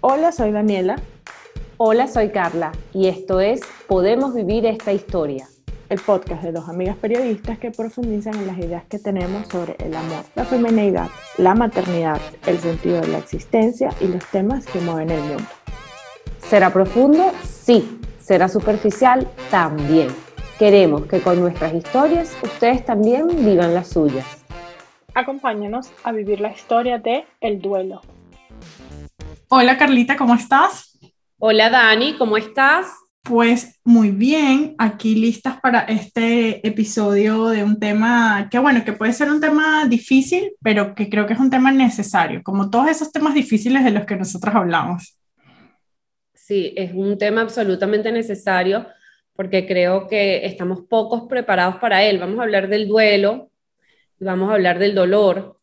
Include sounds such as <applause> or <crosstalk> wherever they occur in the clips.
Hola, soy Daniela. Hola, soy Carla y esto es Podemos Vivir esta Historia. El podcast de dos amigas periodistas que profundizan en las ideas que tenemos sobre el amor, la feminidad, la maternidad, el sentido de la existencia y los temas que mueven el mundo. ¿Será profundo? Sí. ¿Será superficial? También. Queremos que con nuestras historias ustedes también vivan las suyas. Acompáñanos a vivir la historia de El Duelo. Hola Carlita, ¿cómo estás? Hola Dani, ¿cómo estás? Pues muy bien, aquí listas para este episodio de un tema que bueno, que puede ser un tema difícil, pero que creo que es un tema necesario, como todos esos temas difíciles de los que nosotros hablamos. Sí, es un tema absolutamente necesario porque creo que estamos pocos preparados para él. Vamos a hablar del duelo, vamos a hablar del dolor.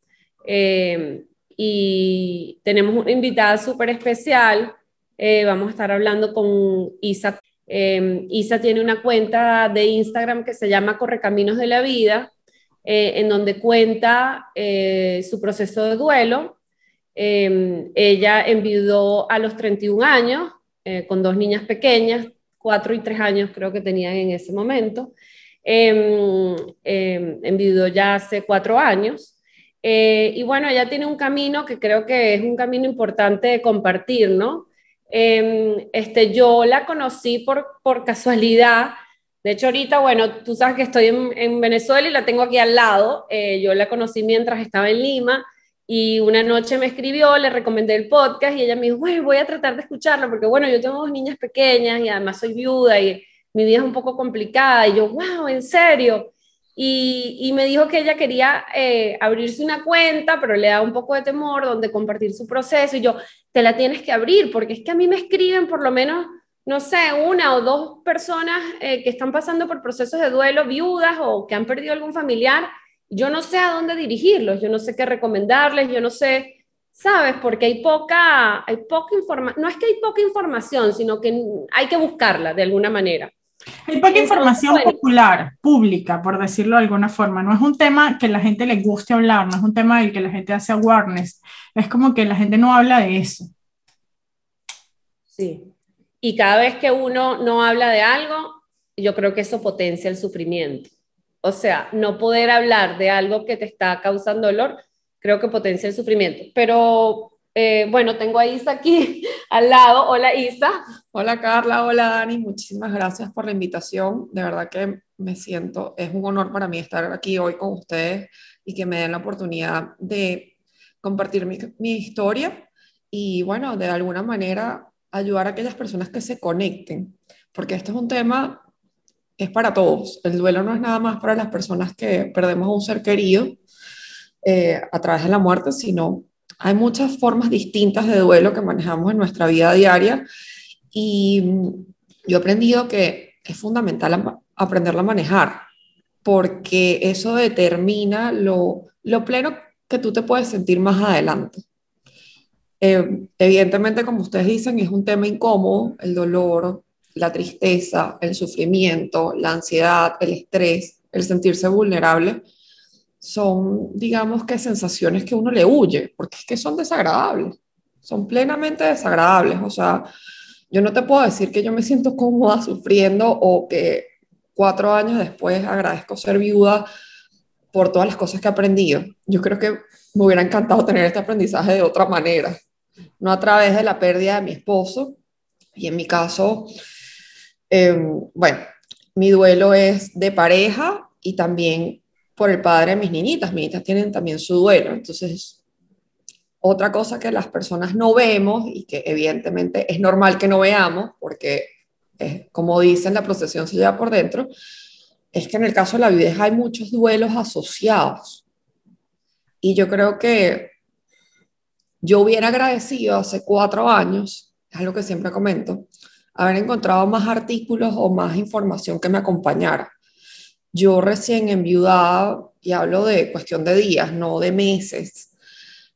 Eh, y tenemos una invitada súper especial. Eh, vamos a estar hablando con Isa. Eh, Isa tiene una cuenta de Instagram que se llama Correcaminos de la Vida, eh, en donde cuenta su proceso de duelo. ella enviudó a los 31 años con dos niñas pequeñas, cuatro y tres años creo que tenían en ese momento. enviudó ya hace cuatro años. Eh, y bueno, ella tiene un camino que creo que es un camino importante de compartir, ¿no? Em, este, yo la conocí por, por casualidad. De hecho, ahorita, bueno, tú sabes que estoy en, Venezuela y la tengo aquí al lado. Eh, yo la conocí mientras estaba en Lima y una noche me escribió, le recomendé el podcast y ella me dijo, bueno, voy a tratar de escucharlo porque, bueno, yo tengo dos niñas pequeñas y además soy viuda y mi vida es un poco complicada. Y yo, wow, ¿en serio? Y, me dijo que ella quería eh, abrirse una cuenta, pero le da un poco de temor donde compartir su proceso. Y yo, te la tienes que abrir, porque es que a mí me escriben por lo menos, no sé, una o dos personas eh, que están pasando por procesos de duelo, viudas o que han perdido algún familiar. Yo no sé a dónde dirigirlos, yo no sé qué recomendarles, yo no sé, ¿sabes? Porque hay poca, hay poca información, no es que hay poca información, sino que hay que buscarla de alguna manera. Hay poca información popular, pública, por decirlo de alguna forma. No es un tema que la gente le guste hablar, no es un tema del que la gente hace awareness. Es como que la gente no habla de eso. Sí. Y cada vez que uno no habla de algo, yo creo que eso potencia el sufrimiento. O sea, no poder hablar de algo que te está causando dolor, creo que potencia el sufrimiento. Pero eh, bueno, tengo a Isa aquí <laughs> al lado. Hola Isa. Hola Carla, hola Dani, muchísimas gracias por la invitación. De verdad que me siento, es un honor para mí estar aquí hoy con ustedes y que me den la oportunidad de compartir mi, historia y bueno, de alguna manera ayudar a aquellas personas que se conecten, porque esto es un tema, es para todos. El duelo no es nada más para las personas que perdemos a un ser querido eh, a través de la muerte, sino hay muchas formas distintas de duelo que manejamos en nuestra vida diaria y yo he aprendido que es fundamental aprenderlo a manejar porque eso determina lo, lo pleno que tú te puedes sentir más adelante. Eh, evidentemente, como ustedes dicen, es un tema incómodo, el dolor, la tristeza, el sufrimiento, la ansiedad, el estrés, el sentirse vulnerable, son, digamos que sensaciones que uno le huye, porque es que son desagradables, son plenamente desagradables. O sea, yo no te puedo decir que yo me siento cómoda sufriendo o que cuatro años después agradezco ser viuda por todas las cosas que he aprendido. Yo creo que me hubiera encantado tener este aprendizaje de otra manera, no a través de la pérdida de mi esposo. Y en mi caso, em, bueno, mi duelo es de pareja y también por el padre de mis niñitas. Mis niñitas tienen también su duelo. Entonces, otra cosa que las personas no vemos y que evidentemente es normal que no veamos, porque como dicen, la procesión se lleva por dentro, es que en el caso de la viudez hay muchos duelos asociados. Y yo creo que yo hubiera agradecido hace cuatro años, es algo que siempre comento, haber encontrado más artículos o más información que me acompañara. Yo recién enviudada, y hablo de cuestión de días, no de meses,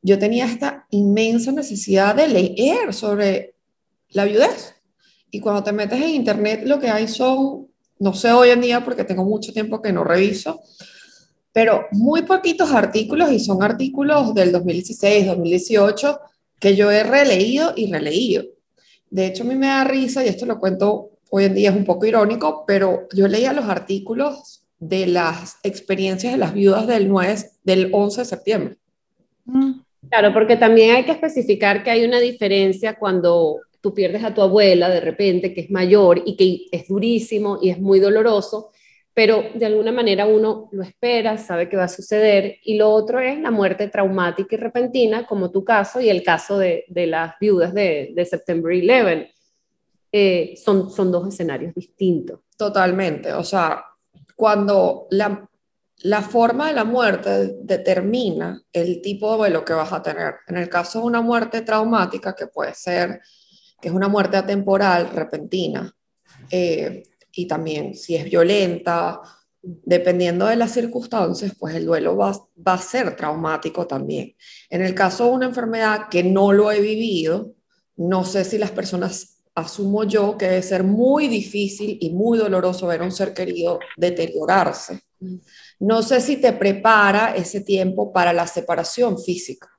yo tenía esta inmensa necesidad de leer sobre la viudez. Y cuando te metes en internet, lo que hay son, no sé hoy en día porque tengo mucho tiempo que no reviso, pero muy poquitos artículos y son artículos del 2016, 2018 que yo he releído y releído. De hecho, a mí me da risa, y esto lo cuento hoy en día, es un poco irónico, pero yo leía los artículos de las experiencias de las viudas del, 9, del 11 de septiembre. Mm. Claro, porque también hay que especificar que hay una diferencia cuando tú pierdes a tu abuela de repente, que es mayor y que es durísimo y es muy doloroso, pero de alguna manera uno lo espera, sabe que va a suceder, y lo otro es la muerte traumática y repentina, como tu caso y el caso de, las viudas de, de September 11. Eh, son, son dos escenarios distintos. Totalmente, o sea, cuando la, la forma de la muerte determina el tipo de vuelo que vas a tener. En el caso de una muerte traumática, que puede ser, que es una muerte atemporal, repentina, eh, y también si es violenta, dependiendo de las circunstancias, pues el duelo va, va, a ser traumático también. En el caso de una enfermedad que no lo he vivido, no sé si las personas, asumo yo, que debe ser muy difícil y muy doloroso ver a un ser querido deteriorarse. No sé si te prepara ese tiempo para la separación física,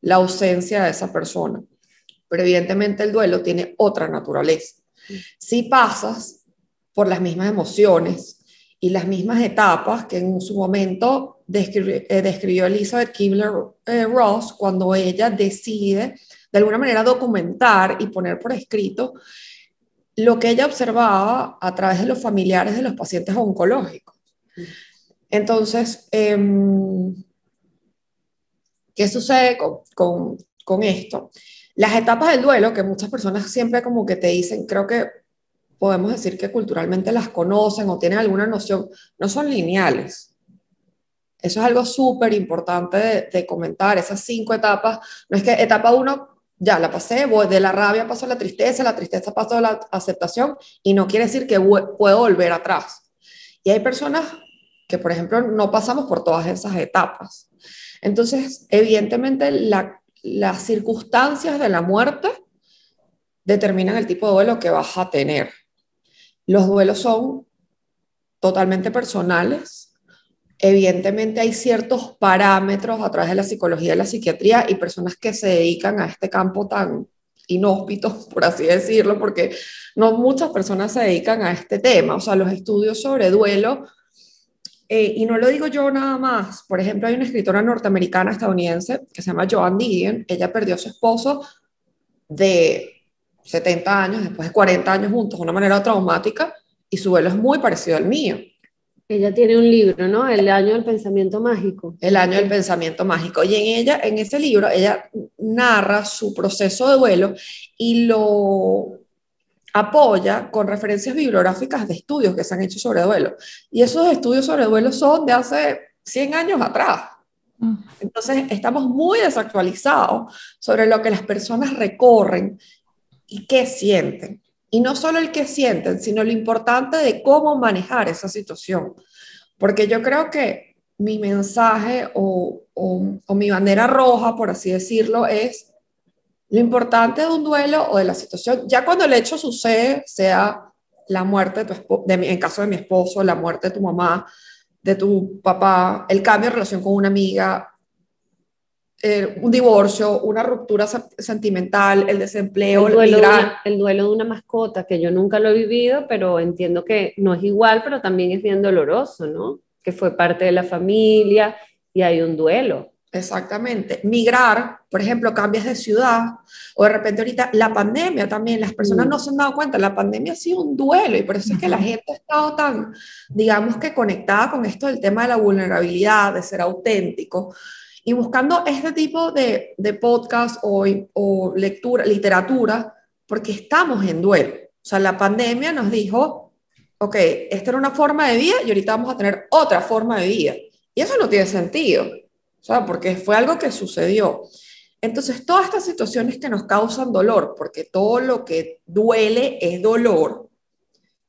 la ausencia de esa persona, pero evidentemente el duelo tiene otra naturaleza. Si pasas por las mismas emociones y las mismas etapas que en su momento eh, describió Elizabeth Kubler-Ross cuando ella decide de alguna manera documentar y poner por escrito lo que ella observaba a través de los familiares de los pacientes oncológicos. Entonces, em, ¿qué sucede con, con, esto? Las etapas del duelo, que muchas personas siempre como que te dicen, creo que podemos decir que culturalmente las conocen o tienen alguna noción, no son lineales. Eso es algo súper importante de, comentar, esas cinco etapas. No es que etapa uno, ya la pasé, voy de la rabia paso a la tristeza, la tristeza paso a la aceptación y no quiere decir que puedo volver atrás. Y hay personas que, por ejemplo, no pasamos por todas esas etapas. Entonces, evidentemente, las circunstancias de la muerte determinan el tipo de duelo que vas a tener. Los duelos son totalmente personales. Evidentemente hay ciertos parámetros a través de la psicología y la psiquiatría y personas que se dedican a este campo tan inhóspito, <laughs> por así decirlo, porque no muchas personas se dedican a este tema. O sea, los estudios sobre duelo, eh, y no lo digo yo nada más. Por ejemplo, hay una escritora norteamericana estadounidense que se llama Joan Didion. Ella perdió a su esposo de 70 años, después de 40 años juntos de una manera traumática, y su duelo es muy parecido al mío. Ella tiene un libro, ¿no? El año del pensamiento mágico. El año del pensamiento mágico. Y en ella, en ese libro, ella narra su proceso de duelo y lo apoya con referencias bibliográficas de estudios que se han hecho sobre duelo. Y esos estudios sobre duelo son de hace 100 años atrás. Entonces, estamos muy desactualizados sobre lo que las personas recorren y qué sienten. Y no solo el qué sienten, sino lo importante de cómo manejar esa situación. Porque yo creo que mi mensaje o, o, mi bandera roja, por así decirlo, es lo importante de un duelo o de la situación, ya cuando el hecho sucede, sea la muerte de tu en caso de mi esposo, la muerte de tu mamá, de tu papá, el cambio de relación con una amiga, eh, un divorcio, una ruptura sentimental, el desempleo, el duelo, el duelo de una mascota, que yo nunca lo he vivido, pero entiendo que no es igual, pero también es bien doloroso, ¿no? Que fue parte de la familia y hay un duelo. Exactamente. Migrar, por ejemplo, cambias de ciudad o de repente ahorita la pandemia también, las personas mm. no se han dado cuenta, la pandemia ha sido un duelo y por eso es que la gente ha estado tan, digamos que conectada con esto del tema de la vulnerabilidad, de ser auténtico. Y buscando este tipo de, de podcast o, o lectura, literatura, porque estamos en duelo. O sea, la pandemia nos dijo, ok, esta era una forma de vida y ahorita vamos a tener otra forma de vida. Y eso no tiene sentido, o sea, porque fue algo que sucedió. Entonces, todas estas situaciones que nos causan dolor, porque todo lo que duele es dolor,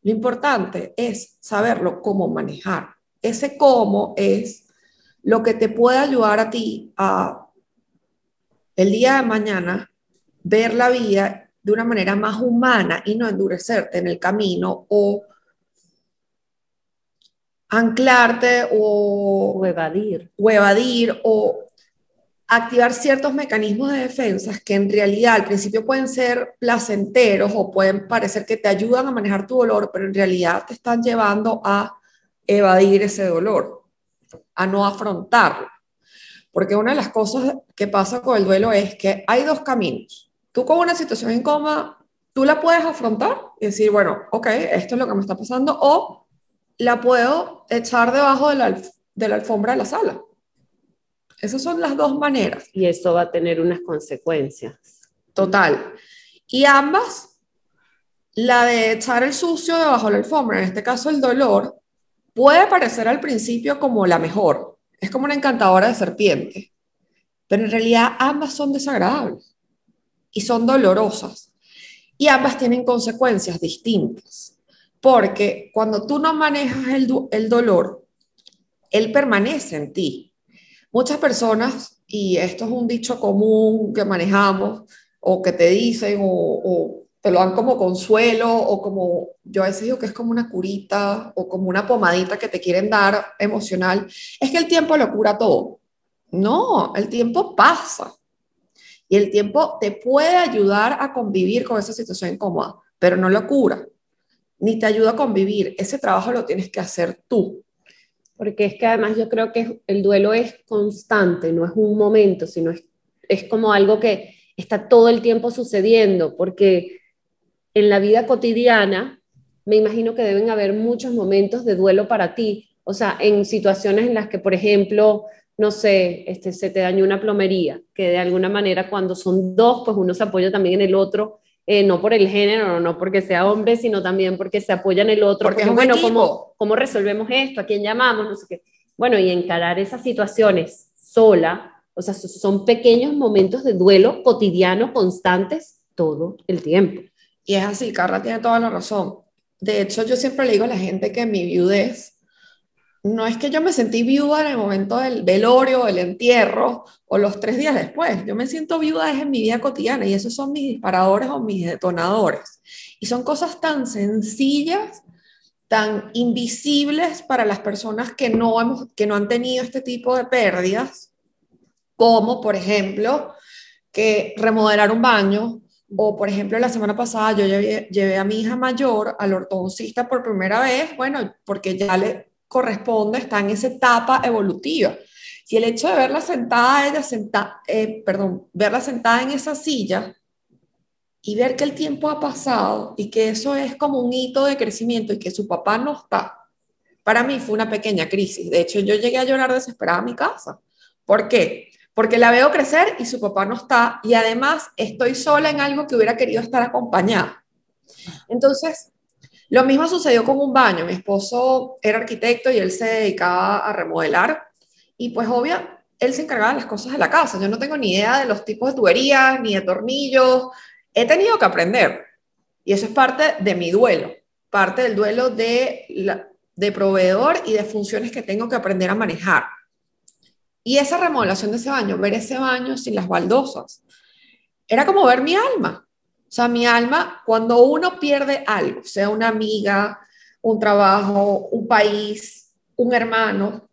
lo importante es saberlo cómo manejar. Ese cómo es lo que te puede ayudar a ti a el día de mañana ver la vida de una manera más humana y no endurecerte en el camino o anclarte o, o evadir. O evadir o activar ciertos mecanismos de defensa que en realidad al principio pueden ser placenteros o pueden parecer que te ayudan a manejar tu dolor, pero en realidad te están llevando a evadir ese dolor, a no afrontarlo. Porque una de las cosas que pasa con el duelo es que hay dos caminos. Tú con una situación incómoda, tú la puedes afrontar y decir, bueno, ok, esto es lo que me está pasando, o la puedo echar debajo de la, de la alfombra de la sala esas son las dos maneras. Y eso va a tener unas consecuencias. Total. Y ambas, la de echar el sucio debajo de la alfombra, en este caso el dolor, puede parecer al principio como la mejor. Es como una encantadora de serpiente. Pero en realidad ambas son desagradables y son dolorosas. Y ambas tienen consecuencias distintas. Porque cuando tú no manejas el, el dolor, él permanece en ti Muchas personas, y esto es un dicho común que manejamos, o que te dicen, o, te lo dan como consuelo, o como, yo a veces digo que es como una curita, o como una pomadita que te quieren dar emocional, es que el tiempo lo cura todo. No, el tiempo pasa. Y el tiempo te puede ayudar a convivir con esa situación incómoda, pero no lo cura, ni te ayuda a convivir. Ese trabajo lo tienes que hacer tú porque es que además yo creo que el duelo es constante, no es un momento, sino es, es como algo que está todo el tiempo sucediendo, porque en la vida cotidiana me imagino que deben haber muchos momentos de duelo para ti, o sea, en situaciones en las que, por ejemplo, no sé, este, se te dañó una plomería, que de alguna manera cuando son dos, pues uno se apoya también en el otro eh, no por el género, no porque sea hombre, sino también porque se apoya en el otro. Porque, es bueno, ¿cómo, ¿cómo resolvemos esto? ¿A quién llamamos? No sé qué. Bueno, y encarar esas situaciones sola, o sea, son pequeños momentos de duelo cotidiano, constantes, todo el tiempo. Y es así, Carla tiene toda la razón. De hecho, yo siempre le digo a la gente que mi viudez no es que yo me sentí viuda en el momento del velorio, el entierro o los tres días después. Yo me siento viuda en mi vida cotidiana y esos son mis disparadores o mis detonadores. Y son cosas tan sencillas, tan invisibles para las personas que no, hemos, que no han tenido este tipo de pérdidas, como por ejemplo que remodelar un baño, o, por ejemplo, la semana pasada yo llevé, llevé, a mi hija mayor al ortodoncista por primera vez, bueno, porque ya le corresponde, está en esa etapa evolutiva. Y el hecho de verla sentada, ella sentada, eh, perdón, verla sentada en esa silla y ver que el tiempo ha pasado y que eso es como un hito de crecimiento y que su papá no está, para mí fue una pequeña crisis. De hecho, yo llegué a llorar desesperada a mi casa. ¿Por qué? Porque la veo crecer y su papá no está y además estoy sola en algo que hubiera querido estar acompañada. Entonces, lo mismo sucedió con un baño. Mi esposo era arquitecto y él se dedicaba a remodelar y pues obvio, él se encargaba de las cosas de la casa. Yo no tengo ni idea de los tipos de tuberías ni de tornillos. He tenido que aprender y eso es parte de mi duelo, parte del duelo de, de proveedor y de funciones que tengo que aprender a manejar. Y esa remodelación de ese baño, ver ese baño sin las baldosas, era como ver mi alma. O sea, mi alma, cuando uno pierde algo, sea una amiga, un trabajo, un país, un hermano,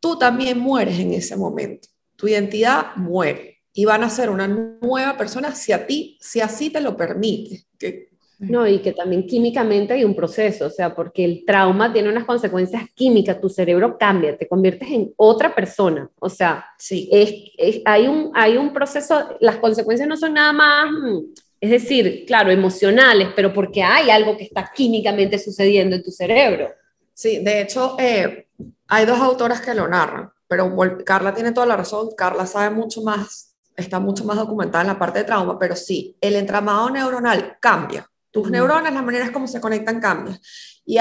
tú también mueres en ese momento. Tu identidad muere y van a ser una nueva persona si a ti, si así te lo permite. No, y que también químicamente hay un proceso, o sea, porque el trauma tiene unas consecuencias químicas, tu cerebro cambia, te conviertes en otra persona, o sea, sí. es, hay, un, hay un proceso, las consecuencias no son nada más mm, es decir, claro, emocionales, pero porque hay algo que está químicamente sucediendo en tu cerebro. Sí, de hecho, eh, hay dos autoras que lo narran, pero Carla tiene toda la razón, Carla sabe mucho más, está mucho más documentada en la parte de trauma, pero sí, el entramado neuronal cambia. Tus neuronas, las maneras como se conectan cambian. Y,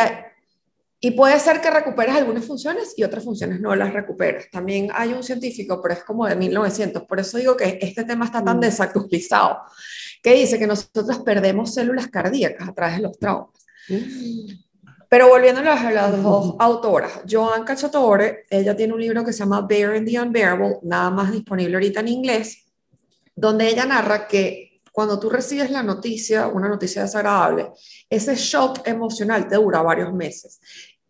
y puede ser que recuperes algunas funciones y otras funciones no las recuperes. También hay un científico, pero es como de 1900, por eso digo que este tema está tan desactualizado que dice que nosotros perdemos células cardíacas a través de los traumas. Pero volviendo a las dos autoras, Joan Cacciatore, ella tiene un libro que se llama Bear in the Unbearable, nada más disponible ahorita en inglés, donde ella narra que cuando tú recibes la noticia, una noticia desagradable, ese shock emocional te dura varios meses.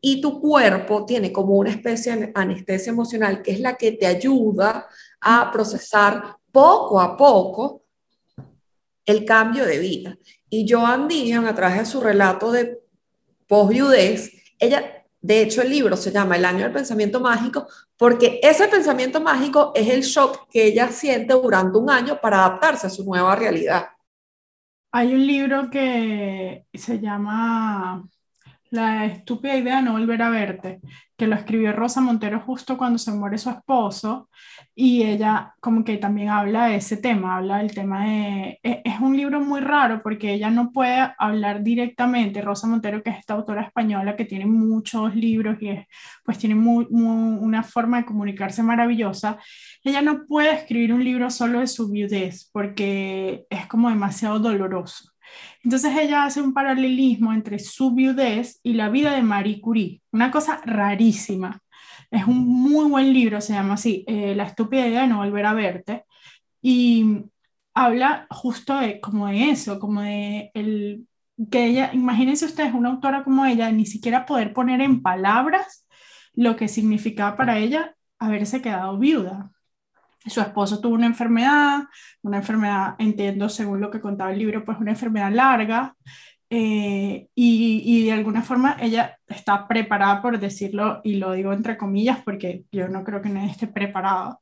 y tu cuerpo tiene como una especie de anestesia emocional que es la que te ayuda a procesar poco a poco el cambio de vida. Y Joan Didion, a través de su relato de post-viudez, ella, de hecho, el libro se llama El año del pensamiento mágico, porque ese pensamiento mágico es el shock que ella siente durante un año para adaptarse a su nueva realidad. Hay un libro que se llama La estúpida idea de no volver a verte, que lo escribió Rosa Montero justo cuando se muere su esposo y ella como que también habla de ese tema, habla del tema de... e, Es, un libro muy raro porque ella no puede hablar directamente, Rosa Montero, que es esta autora española que tiene muchos libros y es, pues tiene una forma de comunicarse maravillosa, ella no puede escribir un libro solo de su viudez porque es como demasiado doloroso. Entonces ella hace un paralelismo entre su viudez y la vida de Marie Curie, una cosa rarísima. Es un muy buen libro, se llama así, eh, La estúpida idea de no volver a verte, y habla justo de como de eso, como de el, que ella, imagínense ustedes, una autora como ella, ni siquiera poder poner en palabras lo que significaba para ella haberse quedado viuda. Su esposo tuvo una enfermedad, una enfermedad, entiendo según lo que contaba el libro, pues una enfermedad larga, eh, y, y, de alguna forma ella está preparada, por decirlo, y lo digo entre comillas porque yo no creo que nadie esté preparado,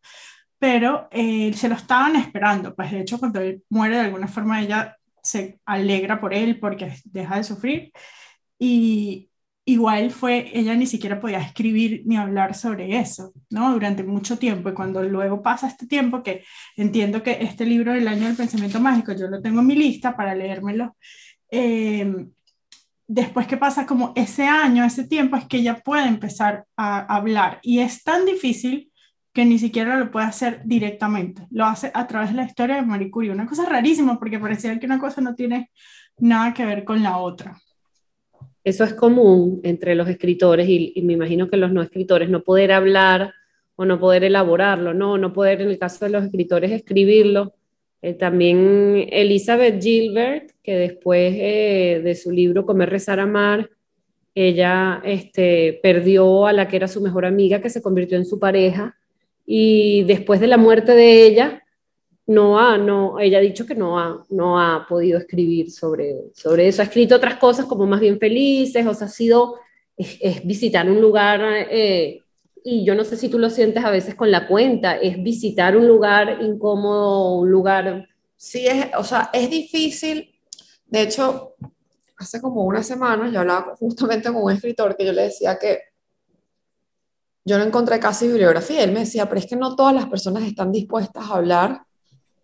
pero eh, se lo estaban esperando, pues de hecho cuando él muere de alguna forma ella se alegra por él porque deja de sufrir y igual fue, ella ni siquiera podía escribir ni hablar sobre eso, ¿no? Durante mucho tiempo y cuando luego pasa este tiempo que entiendo que este libro del año del pensamiento mágico yo lo tengo en mi lista para leérmelo Em, después que pasa como ese año, ese tiempo, es que ella puede empezar a hablar. Y es tan difícil que ni siquiera lo puede hacer directamente. Lo hace a través de la historia de Marie Curie. Una cosa rarísima porque parecía que una cosa no tiene nada que ver con la otra. Eso es común entre los escritores y, y me imagino que los no escritores, no poder hablar o no poder elaborarlo, no, no poder en el caso de los escritores escribirlo eh, también Elizabeth Gilbert, que después eh, de su libro Comer, Rezar, Amar, ella este, perdió a la que era su mejor amiga, que se convirtió en su pareja, y después de la muerte de ella, no ha, no, ella ha dicho que no ha, no ha podido escribir sobre, sobre eso. Ha escrito otras cosas como más bien felices, o sea, ha sido, es, visitar un lugar eh, y yo no sé si tú lo sientes a veces con la cuenta, es visitar un lugar incómodo, un lugar... Sí, es, o sea, es difícil. De hecho, hace como una semana yo hablaba justamente con un escritor que yo le decía que yo no encontré casi bibliografía. Él me decía, pero es que no todas las personas están dispuestas a hablar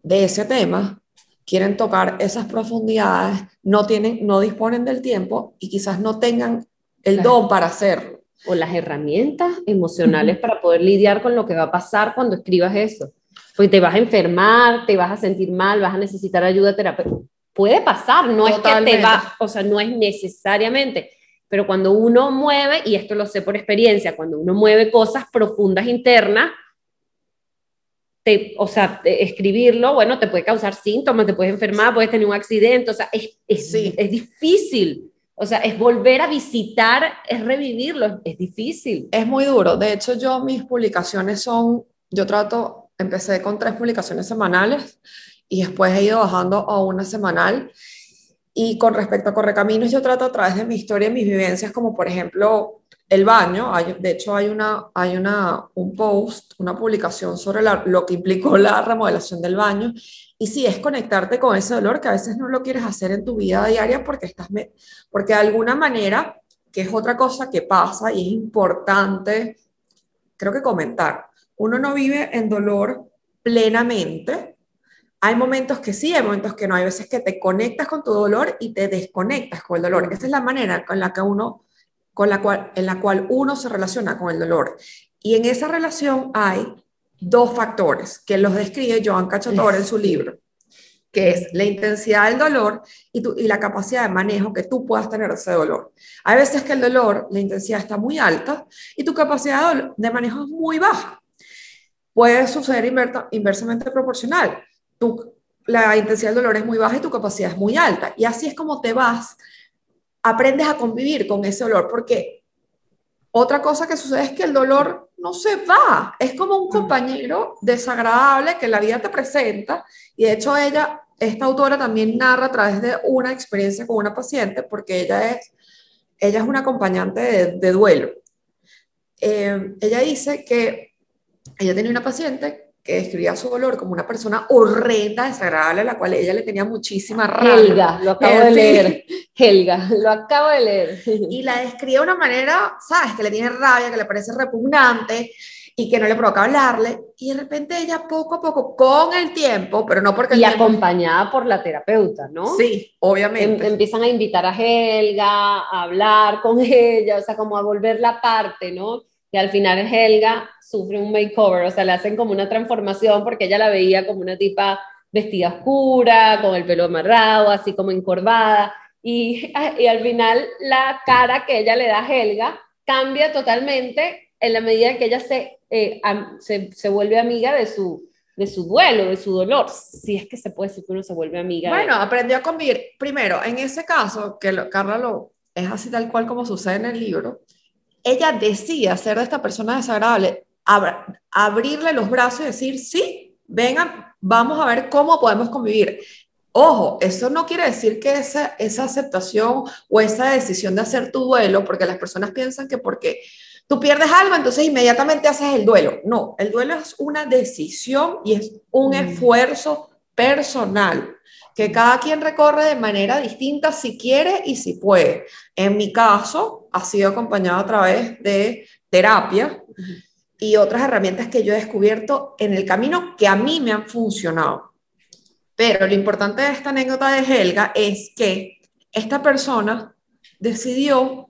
de ese tema, quieren tocar esas profundidades, no, tienen, no disponen del tiempo y quizás no tengan el don para hacerlo o las herramientas emocionales para poder lidiar con lo que va a pasar cuando escribas eso. Porque te vas a enfermar, te vas a sentir mal, vas a necesitar ayuda terapéutica. Puede pasar, no es que te va, o sea, no es necesariamente, pero cuando uno mueve, y esto lo sé por experiencia, cuando uno mueve cosas profundas internas, te, o sea, escribirlo, bueno, te puede causar síntomas, te puedes enfermar, puedes tener un accidente, o sea, es, es, es difícil. O sea, es volver a visitar, es revivirlo, es difícil. Es muy duro. De hecho, yo mis publicaciones son, yo trato, empecé con tres publicaciones semanales y después he ido bajando a una semanal. Y con respecto a Correcaminos, yo trato a través de mi historia, mis vivencias, como por ejemplo el baño, de hecho hay, una, hay una, un post, una publicación sobre lo que implicó la remodelación del baño, y sí, es conectarte con ese dolor que a veces no lo quieres hacer en tu vida diaria porque estás, porque de alguna manera, que es otra cosa que pasa y es importante, creo que comentar, uno no vive en dolor plenamente, hay momentos que sí, hay momentos que no, hay veces que te conectas con tu dolor y te desconectas con el dolor. Esa es la manera con la que uno con la cual, en la cual uno se relaciona con el dolor. Y en esa relación hay dos factores que los describe Joan Cacciatore en su libro, que es la intensidad del dolor y, y la capacidad de manejo que tú puedas tener ese dolor. Hay veces que el dolor, la intensidad está muy alta y tu capacidad de, manejo es muy baja. Puede suceder inversamente proporcional. Tu, la intensidad del dolor es muy baja y tu capacidad es muy alta. Y así es como te vas aprendes a convivir con ese olor, porque otra cosa que sucede es que el dolor no se va, es como un compañero desagradable que la vida te presenta y de hecho ella, esta autora también narra a través de una experiencia con una paciente porque ella es, ella es una acompañante de, duelo. Eh, ella dice que ella tenía una paciente que describía su dolor como una persona horrenda, desagradable, a la cual ella le tenía muchísima rabia. Helga, lo acabo de leer. Helga, lo acabo de leer. Y la describe de una manera, ¿sabes? Que le tiene rabia, que le parece repugnante y que no le provoca hablarle. Y de repente ella poco a poco, con el tiempo, pero no porque... Y acompañada por la terapeuta, ¿no? Sí, obviamente. Em, empiezan a invitar a Helga, a hablar con <laughs> ella, o sea, como a volver la parte, ¿no? Y al final Helga sufre un makeover, o sea, le hacen como una transformación porque ella la veía como una tipa vestida oscura, con el pelo amarrado, así como encorvada. Y, <laughs> y al final la cara que ella le da a Helga cambia totalmente en la medida que ella se, eh, se, se, vuelve amiga de su, de su duelo, de su dolor, si es que se puede decir que uno se vuelve amiga. Bueno, aprendió a convivir. Primero, en ese caso, que lo, Carla lo, es así tal cual como sucede en el libro, ella decía ser de esta persona desagradable, abrirle los brazos y decir, sí, vengan, vamos a ver cómo podemos convivir. Ojo, eso no quiere decir que esa, esa aceptación o esa decisión de hacer tu duelo, porque las personas piensan que porque tú pierdes algo, entonces inmediatamente haces el duelo. No, el duelo es una decisión y es un mm. esfuerzo personal que cada quien recorre de manera distinta si quiere y si puede. En mi caso, ha sido acompañado a través de terapia y otras herramientas que yo he descubierto en el camino que a mí me han funcionado. Pero lo importante de esta anécdota de Helga es que esta persona decidió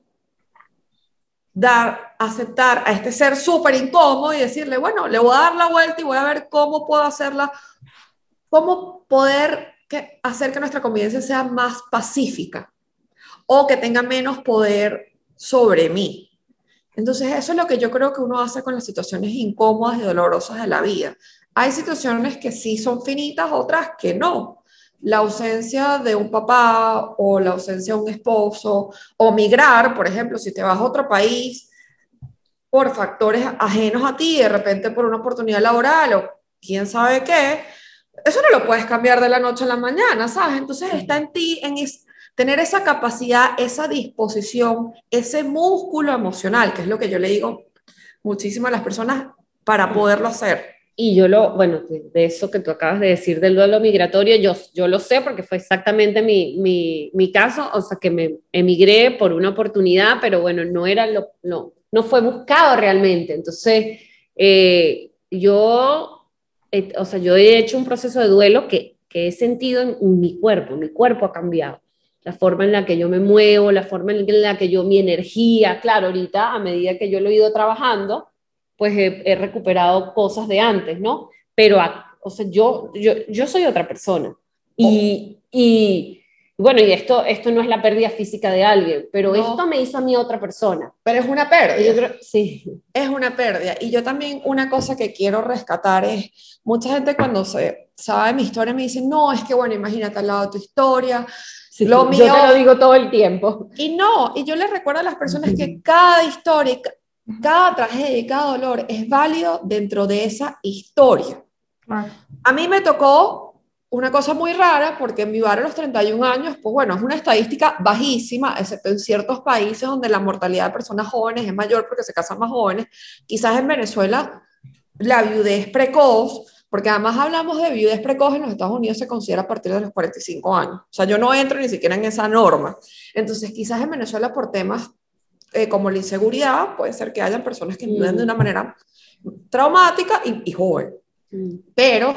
dar, aceptar a este ser súper incómodo y decirle, bueno, le voy a dar la vuelta y voy a ver cómo puedo hacerla, cómo poder que hacer que nuestra convivencia sea más pacífica o que tenga menos poder sobre mí. Entonces, eso es lo que yo creo que uno hace con las situaciones incómodas y dolorosas de la vida. Hay situaciones que sí son finitas, otras que no. La ausencia de un papá o la ausencia de un esposo o migrar, por ejemplo, si te vas a otro país por factores ajenos a ti, de repente por una oportunidad laboral o quién sabe qué, eso no lo puedes cambiar de la noche a la mañana, ¿sabes? Entonces está en ti, en tener esa capacidad, esa disposición, ese músculo emocional, que es lo que yo le digo muchísimo a las personas para poderlo hacer. Y yo lo, bueno, de, eso que tú acabas de decir del duelo migratorio, yo, yo lo sé porque fue exactamente mi, mi, mi caso, o sea, que me emigré por una oportunidad, pero bueno, no era lo, no, no fue buscado realmente. Entonces, eh, yo o sea, yo he hecho un proceso de duelo que, que he sentido en, mi cuerpo, mi cuerpo ha cambiado. La forma en la que yo me muevo, la forma en la que yo, mi energía, claro, ahorita a medida que yo lo he ido trabajando, pues he, recuperado cosas de antes, ¿no? Pero, o sea, yo, yo, yo soy otra persona. Y, y, bueno, y esto, esto no es la pérdida física de alguien, pero esto me hizo a mí otra persona. Pero es una pérdida. sí. Es una pérdida. Y yo también una cosa que quiero rescatar es, mucha gente cuando se sabe mi historia me dice, no, es que bueno, imagínate al lado de tu historia. lo mío... Yo te lo digo todo el tiempo. Y no, y yo les recuerdo a las personas que cada historia, cada tragedia y cada dolor es válido dentro de esa historia. A mí me tocó una cosa muy rara, porque en mi barrio a los 31 años, pues bueno, es una estadística bajísima, excepto en ciertos países donde la mortalidad de personas jóvenes es mayor porque se casan más jóvenes. Quizás en Venezuela la viudez precoz, porque además hablamos de viudez precoz en los Estados Unidos se considera a partir de los 45 años. O sea, yo no entro ni siquiera en esa norma. Entonces, quizás en Venezuela por temas eh, como la inseguridad, puede ser que hayan personas que viven de una manera traumática y, y joven. Mm. Pero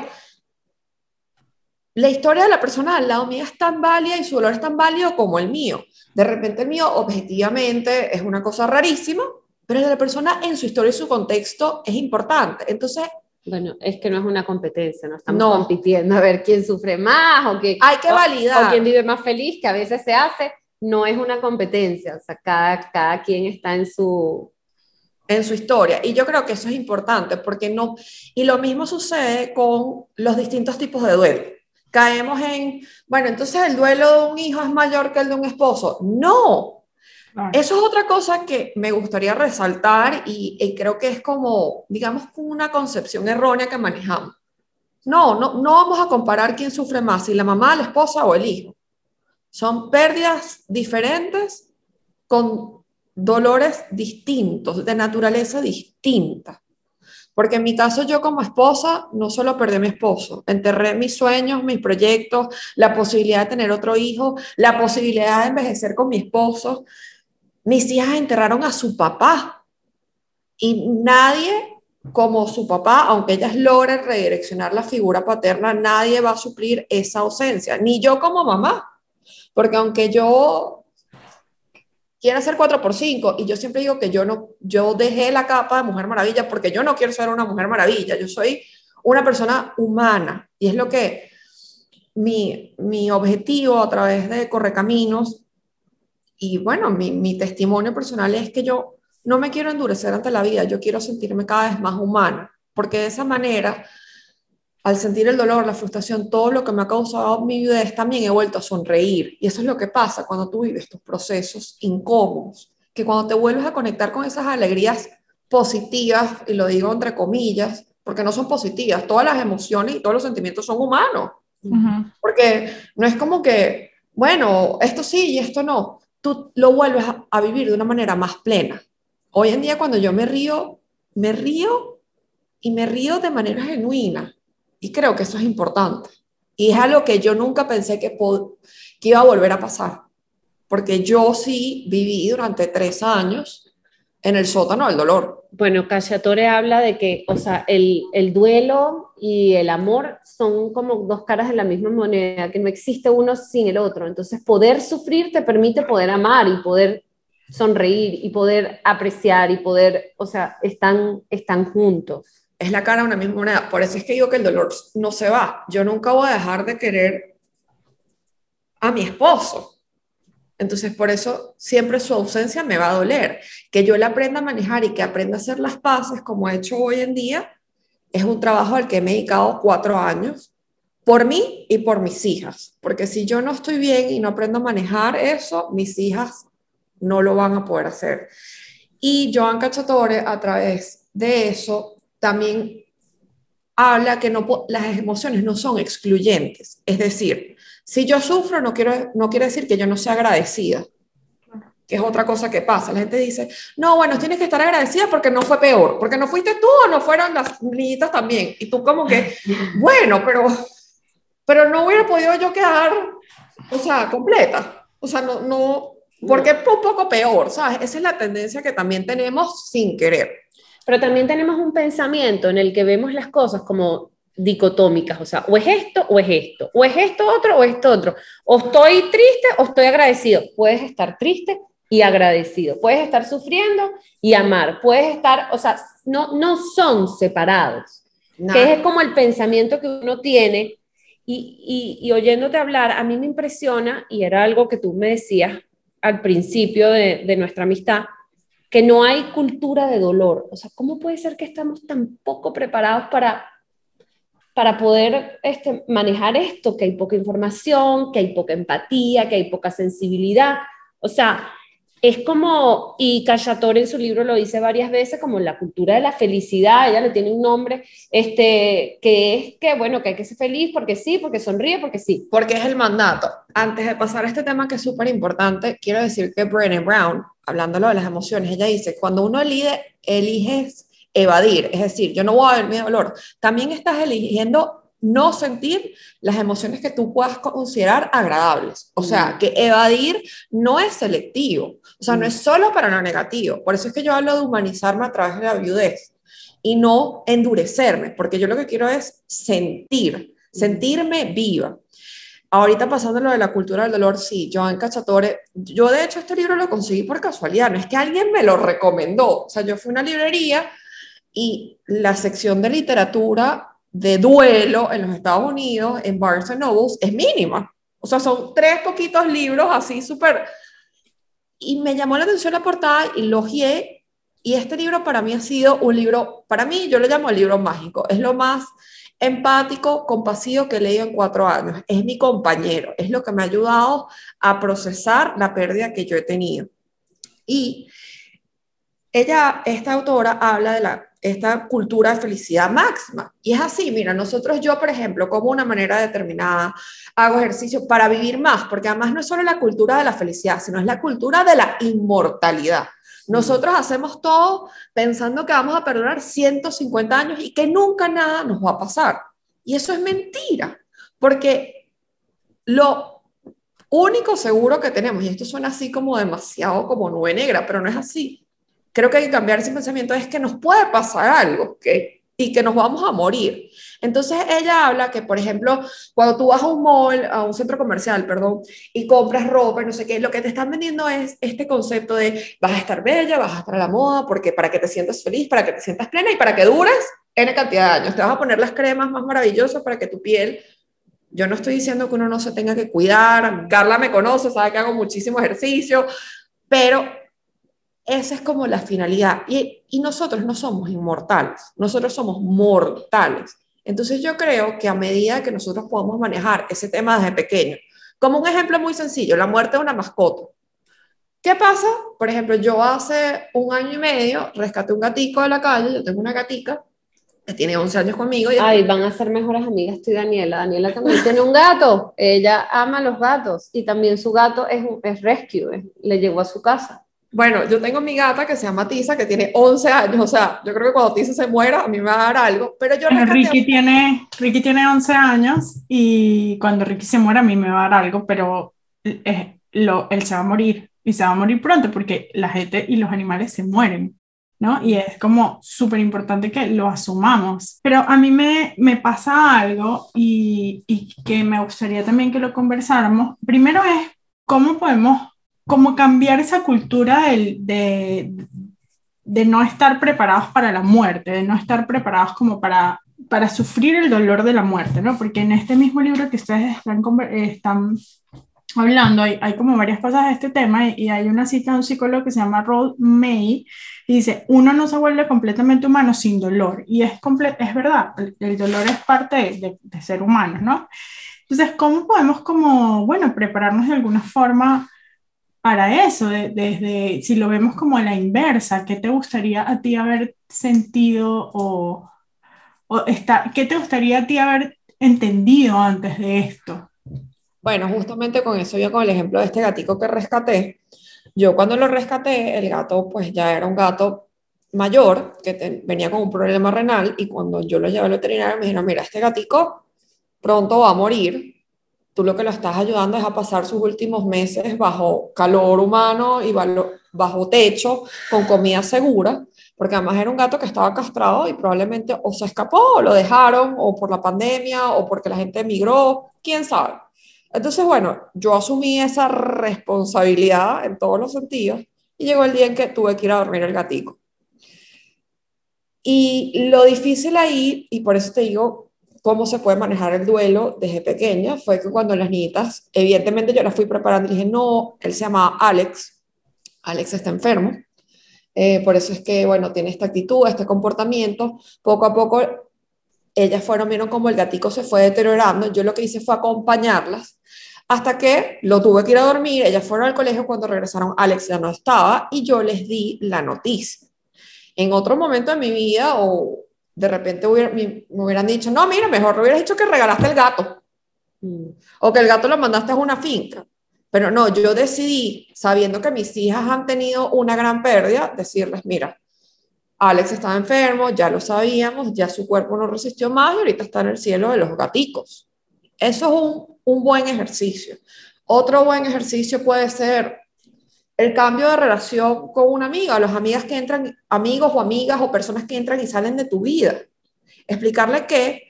la historia de la persona al lado mío es tan válida y su dolor es tan válido como el mío. De repente el mío objetivamente es una cosa rarísima, pero el de la persona en su historia y su contexto es importante. Entonces... Bueno, es que no es una competencia, no estamos compitiendo a ver quién sufre más o, qué, Hay que validar. o quién vive más feliz, que a veces se hace. No es una competencia, o sea, cada, cada quien está en su, en su historia. Y yo creo que eso es importante porque no, y lo mismo sucede con los distintos tipos de duelo caemos en, bueno, entonces el duelo de un hijo es mayor que el de un esposo. No, Eso es otra cosa que me gustaría resaltar y, y, creo que es como, digamos, una concepción errónea que manejamos. No, no, no vamos a comparar quién sufre más, si la mamá, la esposa o el hijo. Son pérdidas diferentes con dolores distintos, de naturaleza distinta. Porque en mi caso yo como esposa no solo perdí a mi esposo, enterré mis sueños, mis proyectos, la posibilidad de tener otro hijo, la posibilidad de envejecer con mi esposo. Mis hijas enterraron a su papá y nadie como su papá, aunque ellas logren redireccionar la figura paterna, nadie va a suplir esa ausencia, ni yo como mamá. Porque aunque yo quiere hacer 4 por 5 y yo siempre digo que yo no yo dejé la capa de mujer maravilla porque yo no quiero ser una mujer maravilla, yo soy una persona humana y es lo que mi, mi objetivo a través de Correcaminos y bueno, mi, mi testimonio personal es que yo no me quiero endurecer ante la vida, yo quiero sentirme cada vez más humana, porque de esa manera al sentir el dolor, la frustración, todo lo que me ha causado mi vida, es también he vuelto a sonreír. Y eso es lo que pasa cuando tú vives tus procesos incómodos, que cuando te vuelves a conectar con esas alegrías positivas, y lo digo entre comillas, porque no son positivas, todas las emociones y todos los sentimientos son humanos. Porque no es como que, bueno, esto sí y esto no. Tú lo vuelves a, a vivir de una manera más plena. Hoy en día cuando yo me río, me río y me río de manera genuina y creo que eso es importante. Y es algo que yo nunca pensé que, que iba a volver a pasar. Porque yo sí viví durante tres años en el sótano del dolor. Bueno, Cacciatore habla de que, o sea, el, el, duelo y el amor son como dos caras de la misma moneda, que no existe uno sin el otro. Entonces, poder sufrir te permite poder amar y poder sonreír y poder apreciar y poder, o sea, están, están juntos es la cara de una misma moneda. Por eso es que digo que el dolor no se va. Yo nunca voy a dejar de querer a mi esposo. Entonces, por eso siempre su ausencia me va a doler. Que yo le aprenda a manejar y que aprenda a hacer las paces, como he hecho hoy en día, es un trabajo al que me he dedicado cuatro años por mí y por mis hijas. Porque si yo no estoy bien y no aprendo a manejar eso, mis hijas no lo van a poder hacer. Y Joan Cachatore, a través de eso, también habla que no, las emociones no son excluyentes. Es decir, si yo sufro, no, quiero, no quiere decir que yo no sea agradecida, que es otra cosa que pasa. La gente dice, no, bueno, tienes que estar agradecida porque no fue peor, porque no fuiste tú o no fueron las niñitas también. Y tú como que, <laughs> bueno, pero, pero no hubiera podido yo quedar, o sea, completa. O sea, no, no, porque es un poco peor, ¿sabes? Esa es la tendencia que también tenemos sin querer. Pero también tenemos un pensamiento en el que vemos las cosas como dicotómicas, o sea, o es esto o es esto, o es esto otro o esto otro, o estoy triste o estoy agradecido. Puedes estar triste y agradecido, puedes estar sufriendo y amar, puedes estar, o sea, no, no son separados, que es como el pensamiento que uno tiene. Y, y, oyéndote hablar, a mí me impresiona, y era algo que tú me decías al principio de, de nuestra amistad, que no hay cultura de dolor. O sea, ¿cómo puede ser que estamos tan poco preparados para, para poder este, manejar esto? Que hay poca información, que hay poca empatía, que hay poca sensibilidad. O sea, es como, y Callator en su libro lo dice varias veces, como la cultura de la felicidad, ella le tiene un nombre, este, que es que, bueno, que hay que ser feliz porque sí, porque sonríe, porque sí. Porque es el mandato. Antes de pasar a este tema que es súper importante, quiero decir que Brené Brown, hablándolo de las emociones, ella dice, cuando uno elige, eliges evadir, es decir, yo no voy a ver mi dolor, también estás eligiendo no sentir las emociones que tú puedas considerar agradables. O sea, mm. que evadir no es selectivo, o sea, no mm. es solo para lo negativo. Por eso es que yo hablo de humanizarme a través de la viudez y no endurecerme, porque yo lo que quiero es sentir, mm. sentirme viva. Ahorita pasando lo de la cultura del dolor, sí, Joan Cachatore, yo de hecho este libro lo conseguí por casualidad, no es que alguien me lo recomendó, o sea, yo fui a una librería y la sección de literatura de duelo en los Estados Unidos, en Barnes Nobles, es mínima. O sea, son tres poquitos libros así súper... Y me llamó la atención la portada y lo guié. Y este libro para mí ha sido un libro, para mí yo lo llamo el libro mágico. Es lo más empático, compasivo que he leído en cuatro años. Es mi compañero, es lo que me ha ayudado a procesar la pérdida que yo he tenido. Y ella, esta autora, habla de la, esta cultura de felicidad máxima. Y es así, mira, nosotros, yo, por ejemplo, como una manera determinada, hago ejercicio para vivir más, porque además no es solo la cultura de la felicidad, sino es la cultura de la inmortalidad. Nosotros hacemos todo pensando que vamos a perdurar 150 años y que nunca nada nos va a pasar. Y eso es mentira, porque lo único seguro que tenemos, y esto suena así como demasiado como nube negra, pero no es así, creo que hay que cambiar ese pensamiento, es que nos puede pasar algo y que nos vamos a morir. Entonces ella habla que, por ejemplo, cuando tú vas a un mall, a un centro comercial, perdón, y compras ropa no sé qué, lo que te están vendiendo es este concepto de vas a estar bella, vas a estar a la moda, porque para que te sientas feliz, para que te sientas plena y para que dures N cantidad de años. Te vas a poner las cremas más maravillosas para que tu piel yo no estoy diciendo que uno no se tenga que cuidar, Carla me conoce, sabe que hago muchísimo ejercicio, pero esa es como la finalidad. Y, nosotros no somos inmortales, nosotros somos mortales. Entonces yo creo que a medida que nosotros podamos manejar ese tema desde pequeño, como un ejemplo muy sencillo, la muerte de una mascota. ¿Qué pasa? Por ejemplo, yo hace un año y medio rescaté un gatico de la calle, yo tengo una gatica que tiene 11 años conmigo. Y Ay, van a ser mejores amigas tú y Daniela. Daniela también tiene un gato, ella ama los gatos y también su gato es, es rescue, le llegó a su casa. Bueno, yo tengo mi gata que se llama Tisa, que tiene 11 años, o sea, yo creo que cuando Tisa se muera, a mí me va a dar algo, pero yo... Ricky, tiene, Ricky tiene 11 años y cuando Ricky se muera, a mí me va a dar algo, pero eh, lo, él se va a morir y se va a morir pronto porque la gente y los animales se mueren, ¿no? Y es como súper importante que lo asumamos. Pero a mí me, me pasa algo y, y que me gustaría también que lo conversáramos. Primero es cómo podemos como cambiar esa cultura de, de, no estar preparados para la muerte, de no estar preparados como para, para sufrir el dolor de la muerte, ¿no? Porque en este mismo libro que ustedes están, están hablando, hay, hay, como varias cosas de este tema y, hay una cita de un psicólogo que se llama Rod May y dice, uno no se vuelve completamente humano sin dolor y es, es verdad, el, dolor es parte de, de, ser humano, ¿no? Entonces, ¿cómo podemos como, bueno, prepararnos de alguna forma para eso, desde si lo vemos como a la inversa, ¿qué te gustaría a ti haber sentido o, o está, qué te gustaría a ti haber entendido antes de esto? Bueno, justamente con eso, yo con el ejemplo de este gatico que rescaté, yo cuando lo rescaté, el gato pues ya era un gato mayor que venía con un problema renal y cuando yo lo llevé al veterinario me dijeron, mira, este gatico pronto va a morir tú lo que lo estás ayudando es a pasar sus últimos meses bajo calor humano y bajo techo, con comida segura, porque además era un gato que estaba castrado y probablemente o se escapó o lo dejaron, o por la pandemia, o porque la gente emigró, quién sabe. Entonces, bueno, yo asumí esa responsabilidad en todos los sentidos y llegó el día en que tuve que ir a dormir el gatico. Y lo difícil ahí, y por eso te digo, cómo se puede manejar el duelo desde pequeña fue que cuando las niñitas, evidentemente yo las fui preparando y dije, no, él se llama Alex, Alex está enfermo, eh, por eso es que, bueno, tiene esta actitud, este comportamiento, poco a poco ellas fueron, vieron como el gatico se fue deteriorando, yo lo que hice fue acompañarlas hasta que lo tuve que ir a dormir, ellas fueron al colegio, cuando regresaron Alex ya no estaba y yo les di la noticia. En otro momento de mi vida o de repente me, hubieran dicho, no, mira, mejor hubieras dicho que regalaste el gato. Mm. O que el gato lo mandaste a una finca. Pero no, yo decidí, sabiendo que mis hijas han tenido una gran pérdida, decirles, mira, Alex estaba enfermo, ya lo sabíamos, ya su cuerpo no resistió más y ahorita está en el cielo de los gaticos. Eso es un, un buen ejercicio. Otro buen ejercicio puede ser el cambio de relación con una amiga, las amigas que entran, amigos o amigas o personas que entran y salen de tu vida. Explicarle que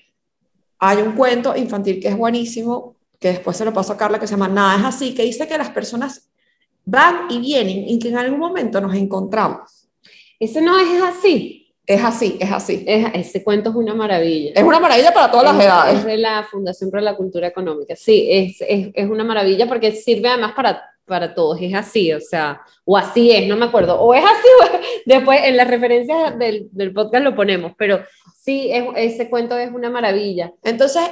hay un cuento infantil que es buenísimo, que después se lo paso a Carla, que se llama Nada es así, que dice que las personas van y vienen y que en algún momento nos encontramos. Ese no es así. Es así, es así. ese cuento es una maravilla. Es una maravilla para todas las edades. Es de la Fundación para la Cultura Económica. Sí, es, es, es una maravilla porque sirve además para para todos, es así, o sea, o así es, no me acuerdo, o es así, <laughs> o después en las referencias del, del, podcast lo ponemos, pero sí, es, ese cuento es una maravilla. Entonces,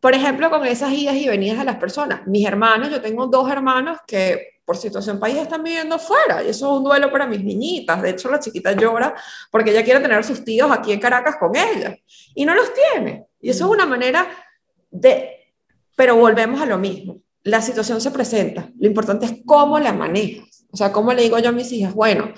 por ejemplo, con esas idas y venidas de las personas. Mis hermanos, yo tengo dos hermanos que por situación país están viviendo fuera y eso es un duelo para mis niñitas. De hecho, la chiquita llora porque ella quiere tener a sus tíos aquí en Caracas con ella y no los tiene. Y eso es una manera de... Pero volvemos a lo mismo. La situación se presenta. Lo importante es cómo la manejas. O sea, cómo le digo yo a mis hijas, bueno,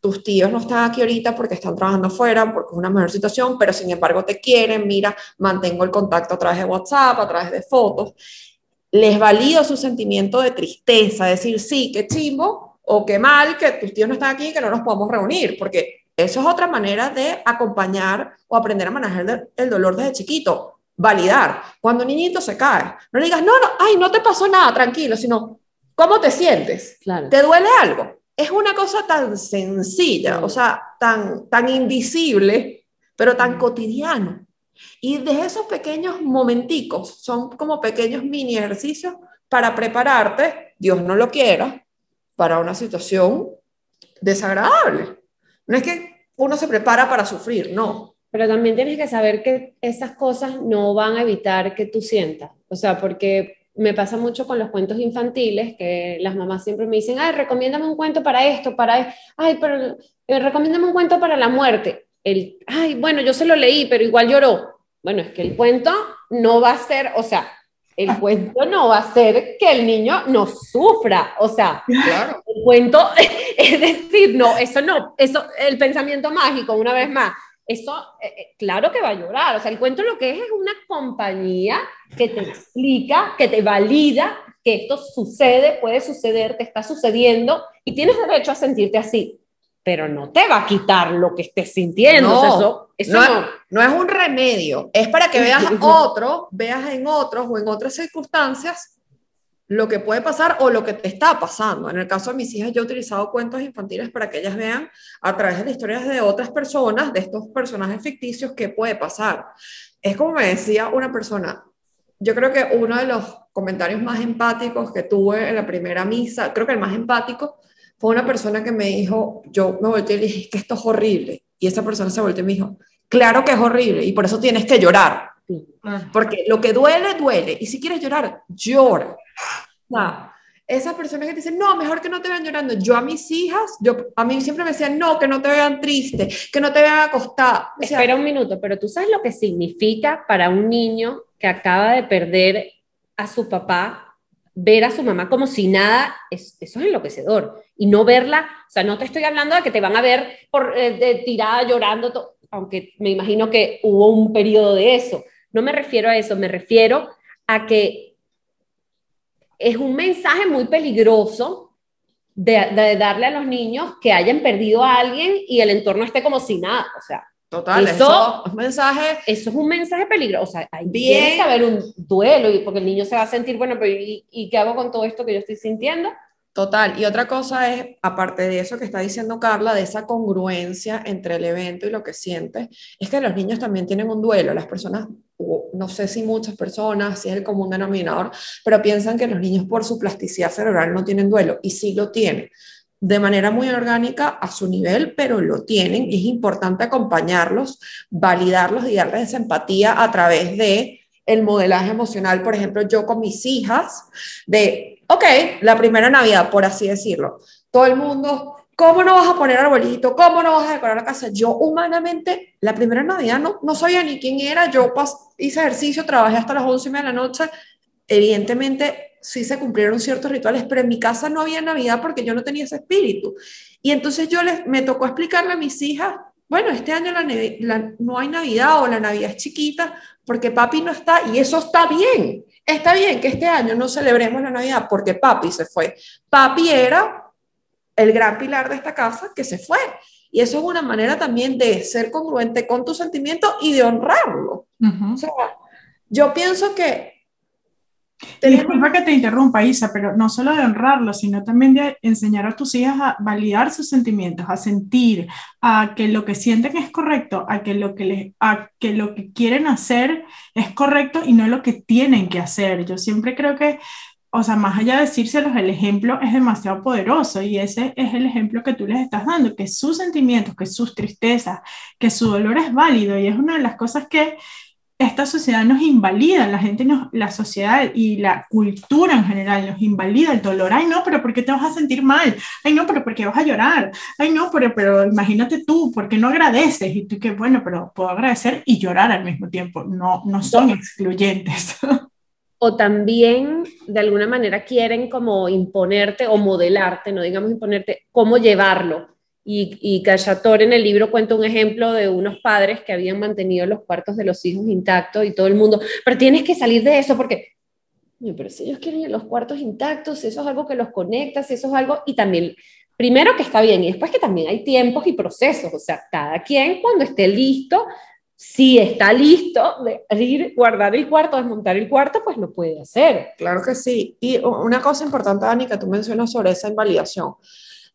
tus tíos no están aquí ahorita porque están trabajando fuera, porque es una mejor situación, pero sin embargo te quieren, mira, mantengo el contacto a través de WhatsApp, a través de fotos. Les valido su sentimiento de tristeza, decir, sí, qué chimbo o qué mal que tus tíos no están aquí y que no nos podemos reunir, porque eso es otra manera de acompañar o aprender a manejar el dolor desde chiquito. Validar. Cuando un niñito se cae, no le digas, no, no, ay, no te pasó nada, tranquilo, sino, ¿cómo te sientes? Claro. ¿Te duele algo? es una cosa tan sencilla, o sea, tan, tan invisible, pero tan cotidiano. Y de esos pequeños momenticos, son como pequeños mini ejercicios para prepararte, Dios no lo quiera, para una situación desagradable. No es que uno se prepara para sufrir, no. Pero también tienes que saber que esas cosas no van a evitar que tú sientas. O sea, porque me pasa mucho con los cuentos infantiles, que las mamás siempre me dicen, ay, recomiéndame un cuento para esto, para, ay, pero eh, recomiéndame un cuento para la muerte. El, ay, bueno, yo se lo leí, pero igual lloró. Bueno, es que el cuento no va a ser, o sea, el cuento no va a ser que el niño no sufra, o sea, claro. el cuento, <laughs> es decir, no, eso no, eso, el pensamiento mágico, una vez más, eso, eh, eh, claro que va a llorar. O sea, el cuento lo que es es una compañía que te explica, que te valida que esto sucede, puede suceder, te está sucediendo y tienes derecho a sentirte así. Pero no te va a quitar lo que estés sintiendo. No, eso, no, no, es un remedio. Es para que veas otro, veas en otros o en otras circunstancias lo que puede pasar o lo que te está pasando. En el caso de mis hijas, yo he utilizado cuentos infantiles para que ellas vean a través de las historias de otras personas, de estos personajes ficticios, qué puede pasar. Es como me decía una persona, yo creo que uno de los comentarios más empáticos que tuve en la primera misa, creo que el más empático, fue una persona que me dijo, yo me volteé y le dije, que esto es horrible. Y esa persona se volteó y me dijo, claro que es horrible y por eso tienes que llorar. Porque lo que duele, duele. Y si quieres llorar, llora. Sea, Esas personas que dicen, no, mejor que no te vean llorando. Yo a mis hijas, yo, a mí siempre me decían, no, que no te vean triste, que no te vean acostada. Espera un minuto, pero tú sabes lo que significa para un niño que acaba de perder a su papá, ver a su mamá como si nada, es, eso es enloquecedor. Y no verla, o sea, no te estoy hablando de que te van a ver por, eh, de, tirada llorando, aunque me imagino que hubo un periodo de eso, no me refiero a eso, me refiero a que es un mensaje muy peligroso de, darle a los niños que hayan perdido a alguien y el entorno esté como si nada. O sea, Total, eso, es un mensaje. Eso es un mensaje peligroso. O sea, hay, tiene que haber un duelo y porque el niño se va a sentir, bueno, pero ¿y, ¿y qué hago con todo esto que yo estoy sintiendo? Total, y otra cosa es, aparte de eso que está diciendo Carla, de esa congruencia entre el evento y lo que sientes, es que los niños también tienen un duelo. Las personas, no sé si muchas personas, si es el común denominador, pero piensan que los niños por su plasticidad cerebral no tienen duelo, y sí lo tienen, de manera muy orgánica a su nivel, pero lo tienen, y es importante acompañarlos, validarlos y darles esa empatía a través de el modelaje emocional, por ejemplo, yo con mis hijas, de ok, la primera Navidad, por así decirlo. Todo el mundo, ¿cómo no vas a poner arbolito? ¿Cómo no vas a decorar la casa? Yo humanamente, la primera Navidad no, no sabía ni quién era, yo hice ejercicio, trabajé hasta las 11 de la noche, evidentemente sí se cumplieron ciertos rituales, pero en mi casa no había Navidad porque yo no tenía ese espíritu. Y entonces yo les, me tocó explicarle a mis hijas, bueno, este año la, no hay Navidad o la Navidad es chiquita porque papi no está y eso está bien. Está bien que este año no celebremos la Navidad porque papi se fue. Papi era el gran pilar de esta casa que se fue. Y eso es una manera también de ser congruente con tu sentimiento y de honrarlo. O sea, yo pienso que Disculpa que te interrumpa, Isa, pero no solo de honrarlo, sino también de enseñar a tus hijas a validar sus sentimientos, a sentir, a que lo que sienten es correcto, a que lo que, les, a que, lo que quieren hacer es correcto y no lo que tienen que hacer. Yo siempre creo que, o sea, más allá de decírselos, el ejemplo es demasiado poderoso y ese es el ejemplo que tú les estás dando, que sus sentimientos, que sus tristezas, que su dolor es válido y es una de las cosas que esta sociedad nos invalida, la gente, nos, la sociedad y la cultura en general nos invalida el dolor. Ay, no, pero ¿por qué te vas a sentir mal? Ay, no, pero ¿por qué vas a llorar? Ay, no, pero, pero imagínate tú, ¿por qué no agradeces? Y tú que, bueno, pero puedo agradecer y llorar al mismo tiempo. No, no son excluyentes. <laughs> O también, de alguna manera, quieren como imponerte o modelarte, no digamos imponerte, cómo llevarlo. Y, y en el libro cuenta un ejemplo de unos padres que habían mantenido los cuartos de los hijos intactos y todo el mundo, pero tienes que salir de eso porque, pero si ellos quieren los cuartos intactos, eso es algo que los conecta, eso es algo, y también, primero que está bien, y después que también hay tiempos y procesos, o sea, cada quien cuando esté listo, si está listo de ir, guardar el cuarto, desmontar el cuarto, pues lo puede hacer. Claro que sí. Y una cosa importante, Dani, que tú mencionas sobre esa invalidación.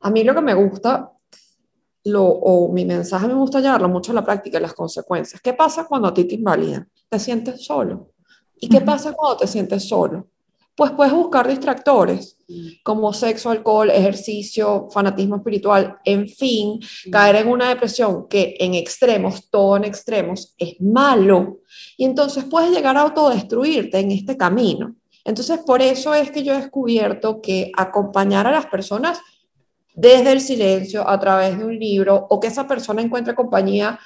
A mí lo que me gusta lo, o mi mensaje me gusta llevarlo mucho a la práctica, las consecuencias. ¿Qué pasa cuando a ti te invalidan? Te sientes solo. ¿Y qué pasa cuando te sientes solo? Pues puedes buscar distractores como sexo, alcohol, ejercicio, fanatismo espiritual, en fin, caer en una depresión que en extremos, todo en extremos, es malo. Y entonces puedes llegar a autodestruirte en este camino. Entonces, por eso es que yo he descubierto que acompañar a las personas desde el silencio, a través de un libro, o que esa persona encuentre compañía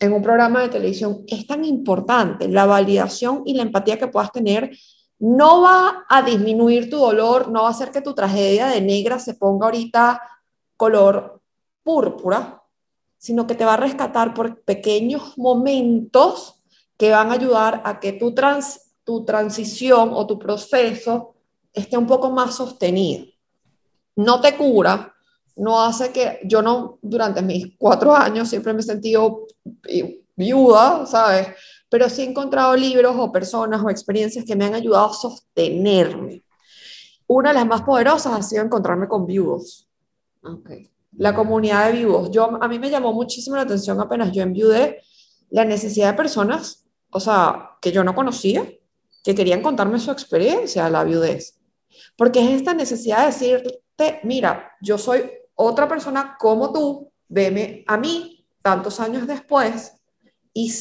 en un programa de televisión, es tan importante. La validación y la empatía que puedas tener no va a disminuir tu dolor, no va a hacer que tu tragedia de negra se ponga ahorita color púrpura, sino que te va a rescatar por pequeños momentos que van a ayudar a que tu, trans, tu transición o tu proceso esté un poco más sostenido. No te cura, no hace que yo no, durante mis cuatro años siempre me he sentido viuda, ¿sabes? Pero sí he encontrado libros o personas o experiencias que me han ayudado a sostenerme. Una de las más poderosas ha sido encontrarme con viudos. Okay. La comunidad de viudos. Yo, a mí me llamó muchísimo la atención apenas yo enviudé la necesidad de personas, o sea, que yo no conocía, que querían contarme su experiencia a la viudez. Porque es esta necesidad de decirte, mira, yo soy otra persona como tú, veme a mí tantos años después y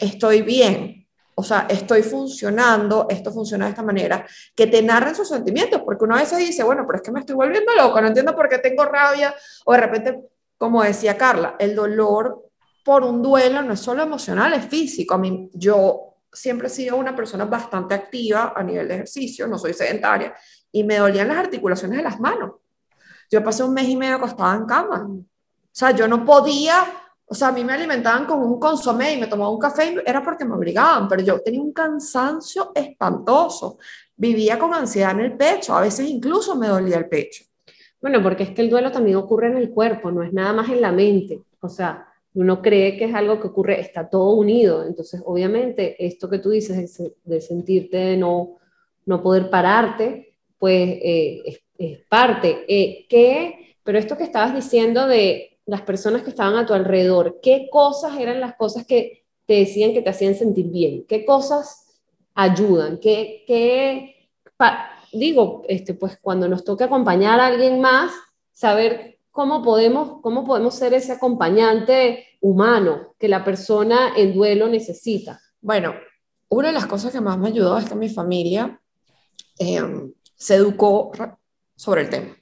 estoy bien. O sea, estoy funcionando, esto funciona de esta manera, que te narren sus sentimientos, porque una vez se dice, bueno, pero es que me estoy volviendo loco, no entiendo por qué tengo rabia, o de repente, como decía Carla, el dolor por un duelo no es solo emocional, es físico. A mí, yo siempre he sido una persona bastante activa a nivel de ejercicio, no soy sedentaria, y me dolían las articulaciones de las manos. Yo pasé un mes y medio acostada en cama. O sea, yo no podía, o sea, a mí me alimentaban con un consomé y me tomaba un café y era porque me obligaban, pero yo tenía un cansancio espantoso. Vivía con ansiedad en el pecho, a veces incluso me dolía el pecho. Bueno, porque es que el duelo también ocurre en el cuerpo, no es nada más en la mente. O sea, uno cree que es algo que ocurre, está todo unido. Entonces, obviamente, esto que tú dices de, sentirte de no, no poder pararte, pues eh, es es parte. Eh, ¿qué, pero esto que estabas diciendo de las personas que estaban a tu alrededor, ¿qué cosas eran las cosas que te decían que te hacían sentir bien? ¿Qué cosas ayudan? ¿Qué, qué digo, este, pues cuando nos toque acompañar a alguien más, saber cómo podemos, cómo podemos ser ese acompañante humano que la persona en duelo necesita. Bueno, una de las cosas que más me ayudó es que mi familia eh, se educó sobre el tema.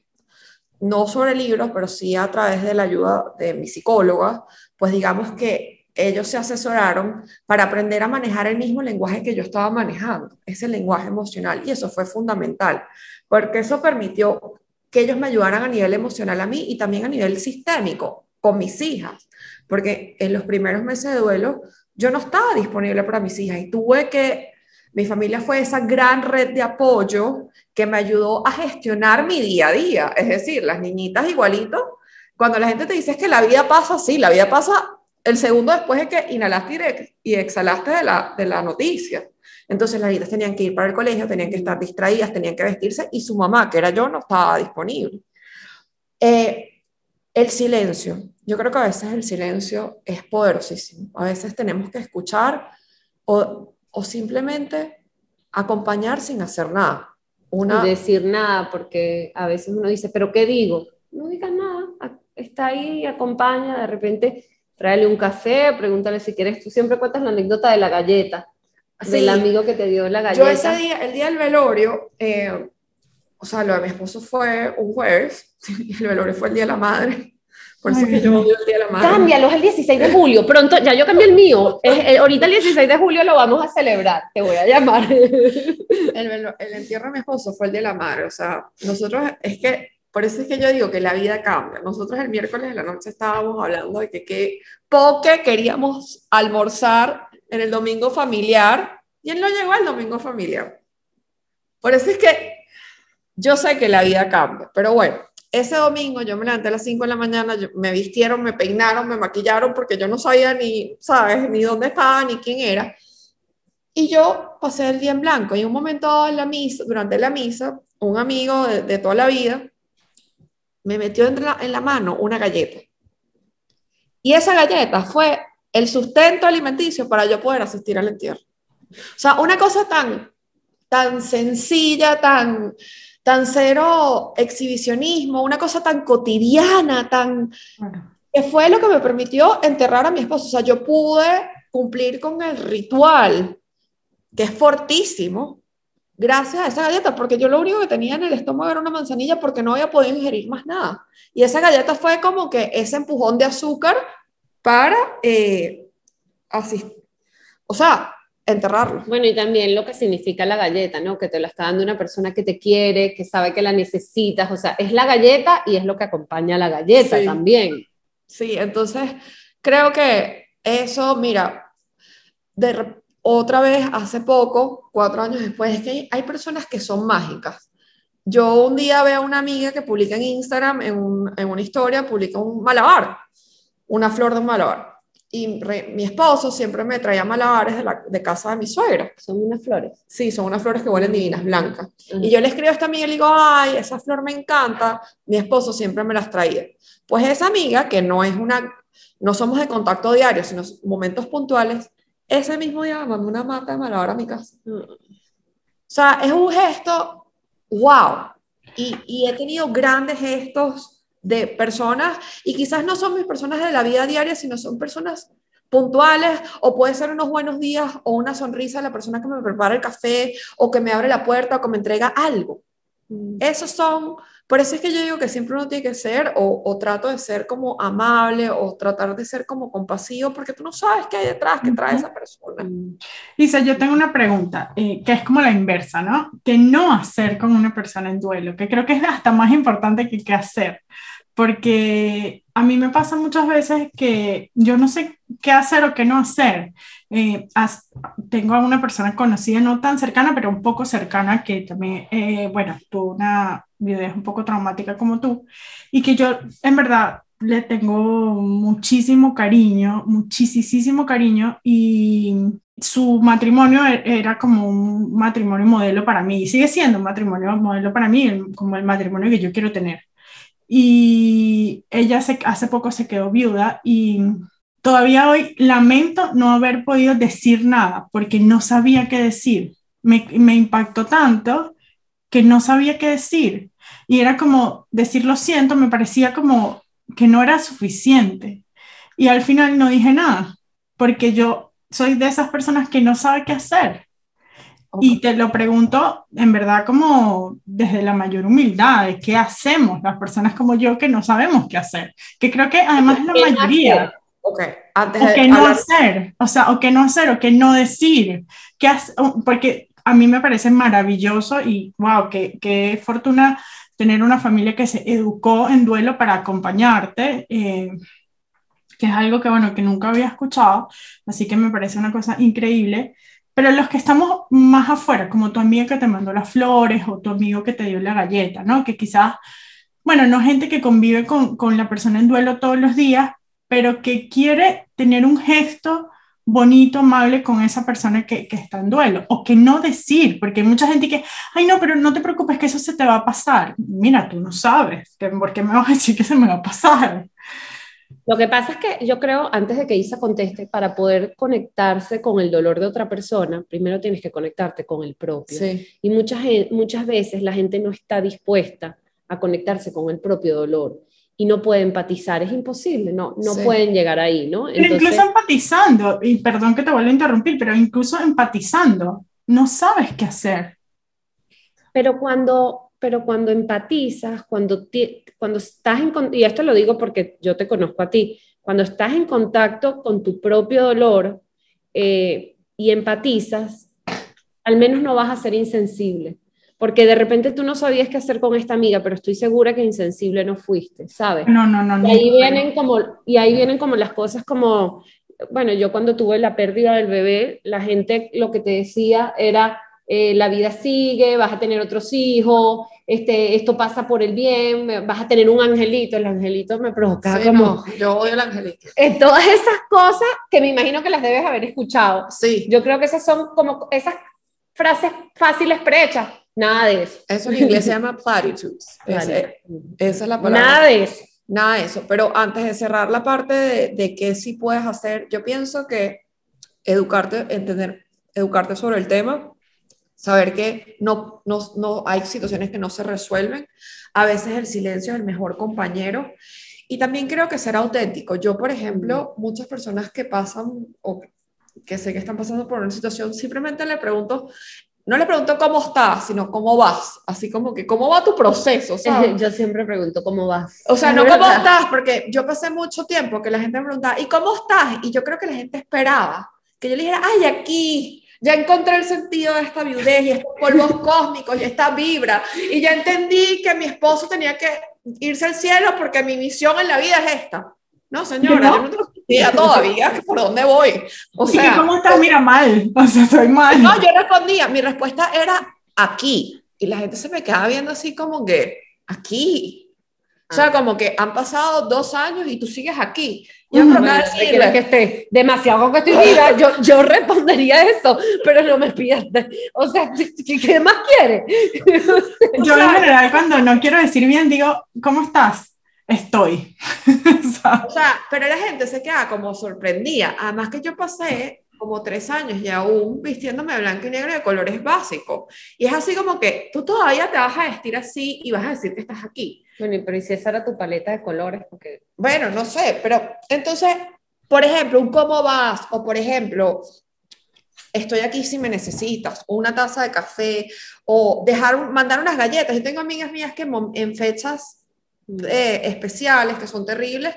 No sobre libros, pero sí a través de la ayuda de mi psicóloga, pues digamos que ellos se asesoraron para aprender a manejar el mismo lenguaje que yo estaba manejando, ese lenguaje emocional, y eso fue fundamental, porque eso permitió que ellos me ayudaran a nivel emocional a mí y también a nivel sistémico con mis hijas, porque en los primeros meses de duelo yo no estaba disponible para mis hijas y tuve que mi familia fue esa gran red de apoyo que me ayudó a gestionar mi día a día. Es decir, las niñitas igualito, cuando la gente te dice que la vida pasa así, la vida pasa el segundo después de que inhalaste y exhalaste de la, de la noticia. Entonces las niñitas tenían que ir para el colegio, tenían que estar distraídas, tenían que vestirse y su mamá, que era yo, no estaba disponible. Eh, el silencio. Yo creo que a veces el silencio es poderosísimo. A veces tenemos que escuchar o o simplemente acompañar sin hacer nada. Una... decir nada, porque a veces uno dice, pero ¿qué digo? No digas nada, está ahí, acompaña, de repente tráele un café, pregúntale si quieres, tú siempre cuentas la anécdota de la galleta, del Sí. amigo que te dio la galleta. Yo ese día, el día del velorio, eh, o sea, lo de mi esposo fue un jueves, y <laughs> el velorio fue el día de la madre. Por eso que yo odio el día de la madre. Cámbialo, es el 16 de julio. Pronto, ya yo cambié el mío. Es- eh, ahorita el 16 de julio lo vamos a celebrar. Te voy a llamar. El, el entierro de mi esposo fue el día de la madre. O sea, nosotros, es que, por eso es que yo digo que la vida cambia. Nosotros el miércoles de la noche estábamos hablando de que qué poque queríamos almorzar en el domingo familiar y él no llegó al domingo familiar. Por eso es que yo sé que la vida cambia, pero bueno, ese domingo yo me levanté a las 5 de la mañana, yo- me vistieron, me peinaron, me maquillaron porque yo no sabía ni, ¿sabes? Ni dónde estaba, ni quién era. Y yo pasé el día en blanco y un momento dado en la misa, durante la misa, un amigo de, de toda la vida me metió en la, en la mano una galleta. Y esa galleta fue el sustento alimenticio para yo poder asistir al entierro. O sea, una cosa tan, tan sencilla, tan, tan cero exhibicionismo, una cosa tan cotidiana, tan, que fue lo que me permitió enterrar a mi esposo. O sea, yo pude cumplir con el ritual, que es fortísimo, gracias a esa galleta, porque yo lo único que tenía en el estómago era una manzanilla porque no había podido ingerir más nada. Y esa galleta fue como que ese empujón de azúcar para eh, asist- o sea, enterrarlo. Bueno, y también lo que significa la galleta, ¿no? Que te la está dando una persona que te quiere, que sabe que la necesitas. O sea, es la galleta y es lo que acompaña a la galleta Sí. también. Sí, entonces creo que eso, mira, de otra vez hace poco, cuatro años después, es que hay, hay personas que son mágicas. Yo un día veo a una amiga que publica en Instagram, en, un- en una historia, publica un malabar, una flor de un malabar. Y re- mi esposo siempre me traía malabares de, la, de casa de mi suegra. Son unas flores. Sí, son unas flores que huelen divinas, blancas. Y yo le escribo a esta amiga y le digo, ay, esa flor me encanta. Mi esposo siempre me las traía. Pues esa amiga, que no es una, no somos de contacto diario, sino momentos puntuales, ese mismo día me mandó una mata de malabar a mi casa. O sea, es un gesto, wow. Y, y he tenido grandes gestos de personas, y quizás no son mis personas de la vida diaria, sino son personas puntuales, o puede ser unos buenos días, o una sonrisa de la persona que me prepara el café, o que me abre la puerta, o que me entrega algo. Esos son, por eso es que yo digo que siempre uno tiene que ser, o, o trato de ser como amable, o tratar de ser como compasivo, porque tú no sabes qué hay detrás, qué trae Ujú. esa persona. Isa, yo tengo una pregunta, eh, que es como la inversa, ¿no? ¿Qué no hacer con una persona en duelo? Que creo que es hasta más importante que qué hacer. Porque a mí me pasa muchas veces que yo no sé qué hacer o qué no hacer. Eh, as- tengo a una persona conocida, no tan cercana, pero un poco cercana, que también, eh, bueno, tuvo una vida un poco traumática como tú, y que yo en verdad le tengo muchísimo cariño, muchísimo cariño, y su matrimonio e- era como un matrimonio modelo para mí, y sigue siendo un matrimonio modelo para mí, como el matrimonio que yo quiero tener. Y ella se, hace poco se quedó viuda y todavía hoy lamento no haber podido decir nada porque no sabía qué decir. Me, me impactó tanto que no sabía qué decir. Y era como decir lo siento, me parecía como que no era suficiente. Y al final no dije nada, porque yo soy de esas personas que no sabe qué hacer. Y te lo pregunto en verdad como desde la mayor humildad, de qué hacemos las personas como yo que no sabemos qué hacer, que creo que además la ¿Qué no mayoría, hacer? Ok, antes o qué no hacer, o sea, o qué no hacer, o qué no decir, qué hace- porque a mí me parece maravilloso y wow, qué, qué fortuna tener una familia que se educó en duelo para acompañarte, eh, que es algo que, bueno, que nunca había escuchado, así que me parece una cosa increíble. Pero los que estamos más afuera, como tu amiga que te mandó las flores o tu amigo que te dio la galleta, ¿no? Que quizás, bueno, no gente que convive con, con la persona en duelo todos los días, pero que quiere tener un gesto bonito, amable con esa persona que, que está en duelo, o que no decir, porque hay mucha gente que, ay, no, pero no te preocupes que eso se te va a pasar. Mira, tú no sabes, que- ¿por qué me vas a decir que se me va a pasar? Lo que pasa es que yo creo, antes de que Isa conteste, para poder conectarse con el dolor de otra persona, primero tienes que conectarte con el propio. Sí, Y muchas, gen- muchas veces la gente no está dispuesta a conectarse con el propio dolor. Y no puede empatizar, es imposible, no, no pueden llegar ahí, ¿no? incluso empatizando, y perdón que te vuelva a interrumpir, pero incluso empatizando, no sabes qué hacer. Pero cuando, pero cuando empatizas, cuando, cuando estás en, y esto lo digo porque yo te conozco a ti, cuando estás en contacto con tu propio dolor eh, y empatizas, al menos no vas a ser insensible porque de repente tú no sabías qué hacer con esta amiga, pero estoy segura que insensible no fuiste, ¿sabes? No, no, no. Y ahí vienen como, y ahí vienen como las cosas como, bueno, yo cuando tuve la pérdida del bebé, la gente lo que te decía era, eh, la vida sigue, vas a tener otros hijos, este, esto pasa por el bien, vas a tener un angelito, el angelito me provoca como... yo odio el angelito. <laughs> En todas esas cosas que me imagino que las debes haber escuchado. Sí. Yo creo que esas son como esas frases fáciles prehechas Nada de eso. Eso en inglés se llama <laughs> platitudes. esa es la palabra. Nada de eso. Nada de eso. Pero antes de cerrar la parte de, de qué sí puedes hacer, yo pienso que educarte, entender, educarte sobre el tema, saber que no, no, no hay situaciones que no se resuelven. A veces el silencio es el mejor compañero. Y también creo que ser auténtico. Yo, por ejemplo, muchas personas que pasan o que sé que están pasando por una situación, simplemente le pregunto, no le pregunto cómo estás, sino cómo vas, así como que cómo va tu proceso, <laughs> ¿sabes? Yo siempre pregunto cómo vas. O sea, no <laughs> cómo estás, porque yo pasé mucho tiempo que la gente me preguntaba, ¿y cómo estás? Y yo creo que la gente esperaba que yo le dijera, ay, aquí, ya encontré el sentido de esta viudez y estos polvos <laughs> cósmicos y esta vibra, y ya entendí que mi esposo tenía que irse al cielo porque mi misión en la vida es esta. No, señora, yo no tengo todavía <laughs> por dónde voy. O sea, ¿cómo estás? Mira, mal. <laughs> O sea, estoy mal. No, yo respondía, mi respuesta era aquí. Y la gente se me quedaba viendo así como que, aquí. O sea, ah. como que han pasado dos años y tú sigues aquí. Yo creo que que esté demasiado vida. <laughs> Yo, yo respondería eso, pero no me pidas. O sea, ¿qué, más quieres? yo en general cuando no quiero decir bien digo, ¿cómo estás? Estoy. <laughs> o sea, pero la gente se queda como sorprendida. Además que yo pasé como tres años y aún vistiéndome blanco y negro de colores básicos. Y es así como que tú todavía te vas a vestir así y vas a decir que estás aquí. Bueno, pero ¿y si esa era tu paleta de colores? Porque... Bueno, no sé, pero entonces, por ejemplo, un cómo vas, o por ejemplo, estoy aquí si me necesitas, o una taza de café, o dejar, mandar unas galletas. Yo tengo amigas mías que en fechas eh, especiales que son terribles,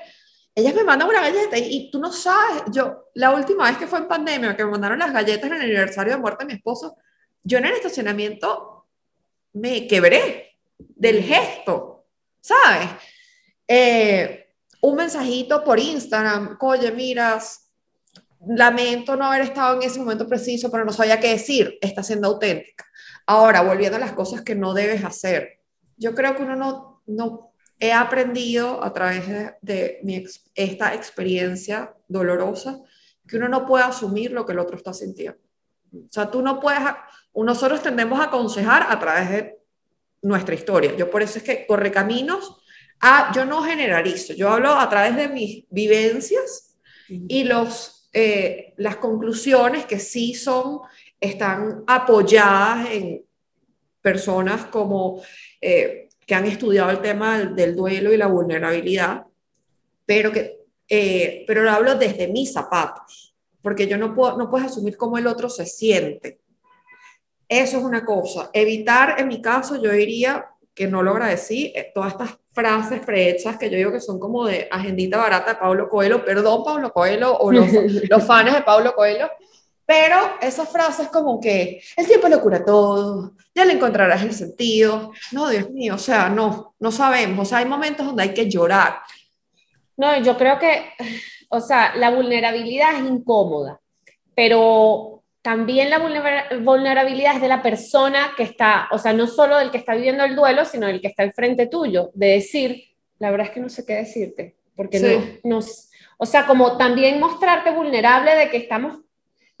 ellas me mandan una galleta y, tú no sabes, yo la última vez que fue en pandemia, que me mandaron las galletas en el aniversario de muerte de mi esposo, yo en el estacionamiento me quebré del gesto, ¿sabes? Eh, un mensajito por Instagram, oye, miras, lamento no haber estado en ese momento preciso, pero no sabía qué decir, está siendo auténtica. Ahora, volviendo a las cosas que no debes hacer, yo creo que uno no, no he aprendido a través de, mi esta experiencia dolorosa que uno no puede asumir lo que el otro está sintiendo. O sea, tú no puedes, nosotros tendemos a aconsejar a través de nuestra historia. Yo por eso es que corre caminos, a, yo no generalizo, yo hablo a través de mis vivencias y los, eh, las conclusiones que sí son, están apoyadas en personas como eh, que han estudiado el tema del, duelo y la vulnerabilidad, pero, que, eh, pero lo hablo desde mis zapatos, porque yo no, puedo, no puedes asumir cómo el otro se siente. Eso es una cosa. Evitar, en mi caso, yo diría que no lo agradecí, eh, todas estas frases prehechas que yo digo que son como de agendita barata de Pablo Coelho, perdón Pablo Coelho o los, <laughs> los fans de Pablo Coelho, pero esas frases como que el tiempo lo cura todo, ya le encontrarás el sentido. No, Dios mío, o sea, no, no sabemos. O sea, hay momentos donde hay que llorar. No, yo creo que, o sea, la vulnerabilidad es incómoda, pero también la vulnerabilidad es de la persona que está, o sea, no solo del que está viviendo el duelo, sino del que está al frente tuyo, de decir, la verdad es que no sé qué decirte, porque no, no, o sea, como también mostrarte vulnerable de que estamos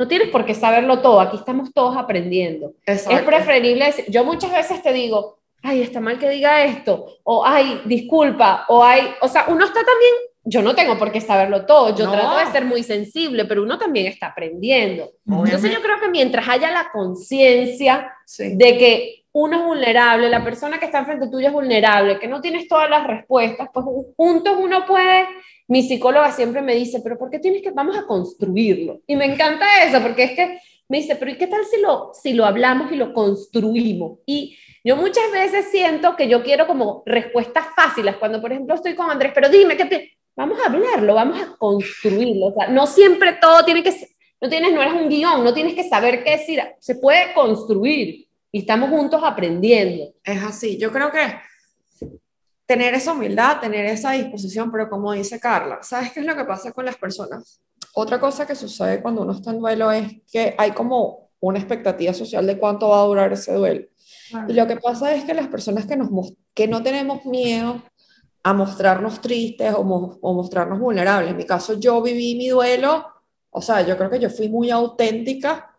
no tienes por qué saberlo todo, aquí estamos todos aprendiendo. Es preferible decir, yo muchas veces te digo, ay, está mal que diga esto, o ay, disculpa, o ay, o sea, uno está también, yo no tengo por qué saberlo todo, yo trato de ser muy sensible, pero uno también está aprendiendo. Entonces yo creo que mientras haya la conciencia de que uno es vulnerable, la persona que está enfrente tuyo es vulnerable, que no tienes todas las respuestas, pues juntos uno puede, mi psicóloga siempre me dice, pero ¿por qué tienes que, vamos a construirlo? Y me encanta eso, porque es que me dice, pero ¿y qué tal si lo, si lo hablamos y lo construimos? Y yo muchas veces siento que yo quiero como respuestas fáciles, cuando por ejemplo estoy con Andrés, pero dime, ¿qué vamos a hablarlo, vamos a construirlo, o sea, no siempre todo tiene que, no tienes, no eres un guion, no tienes que saber qué decir, se puede construir y estamos juntos aprendiendo. Es así, yo creo que tener esa humildad, tener esa disposición, pero como dice Carla, ¿sabes qué es lo que pasa con las personas? Otra cosa que sucede cuando uno está en duelo es que hay como una expectativa social de cuánto va a durar ese duelo. Y lo que pasa es que las personas que, nos, que no tenemos miedo a mostrarnos tristes o, o mostrarnos vulnerables, en mi caso yo viví mi duelo, o sea, yo creo que yo fui muy auténtica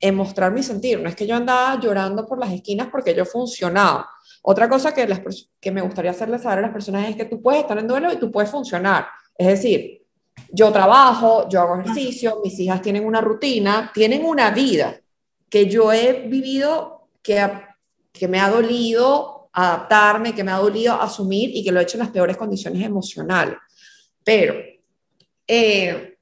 en mostrar mi sentir. No es que yo andaba llorando por las esquinas porque yo funcionaba. Otra cosa que, me gustaría hacerles saber a las personas es que tú puedes estar en duelo y tú puedes funcionar. Es decir, yo trabajo, yo hago ejercicio, mis hijas tienen una rutina, tienen una vida que yo he vivido, que, que me ha dolido adaptarme, que me ha dolido asumir y que lo he hecho en las peores condiciones emocionales. Pero eh,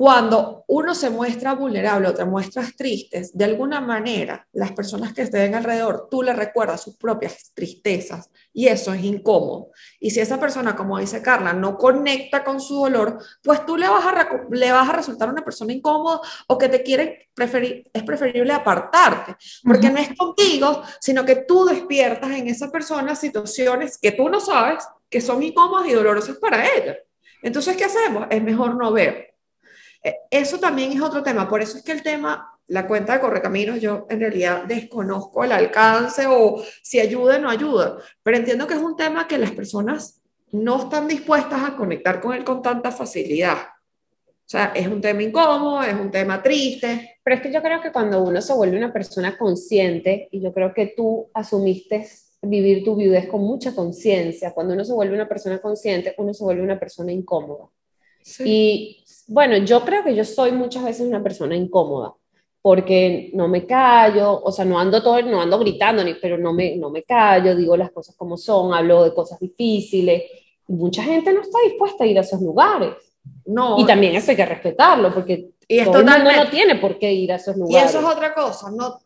cuando uno se muestra vulnerable o te muestras tristes, de alguna manera las personas que estén alrededor, tú le recuerdas sus propias tristezas y eso es incómodo. Y si esa persona, como dice Carla, no conecta con su dolor, pues tú le vas a, le vas a resultar una persona incómoda o que te quiere preferir, es preferible apartarte, porque no es contigo, sino que tú despiertas en esa persona situaciones que tú no sabes que son incómodas y dolorosas para ella. Entonces, ¿qué hacemos? Es mejor no ver eso también es otro tema, por eso es que el tema, la cuenta de Correcaminos, yo en realidad desconozco el alcance o si ayuda o no ayuda, pero entiendo que es un tema que las personas no están dispuestas a conectar con él con tanta facilidad. O sea, es un tema incómodo, es un tema triste. Pero es que yo creo que cuando uno se vuelve una persona consciente, y yo creo que tú asumiste vivir tu viudez con mucha conciencia, cuando uno se vuelve una persona consciente, uno se vuelve una persona incómoda. Sí. Y bueno, yo creo que yo soy muchas veces una persona incómoda porque no me callo, o sea, no ando todo, no ando gritando, pero no me, no me callo, digo las cosas como son, hablo de cosas difíciles. Y mucha gente no está dispuesta a ir a esos lugares. No. Y también eso hay que respetarlo, porque y todo el mundo no tiene por qué ir a esos lugares. Y eso es otra cosa, no,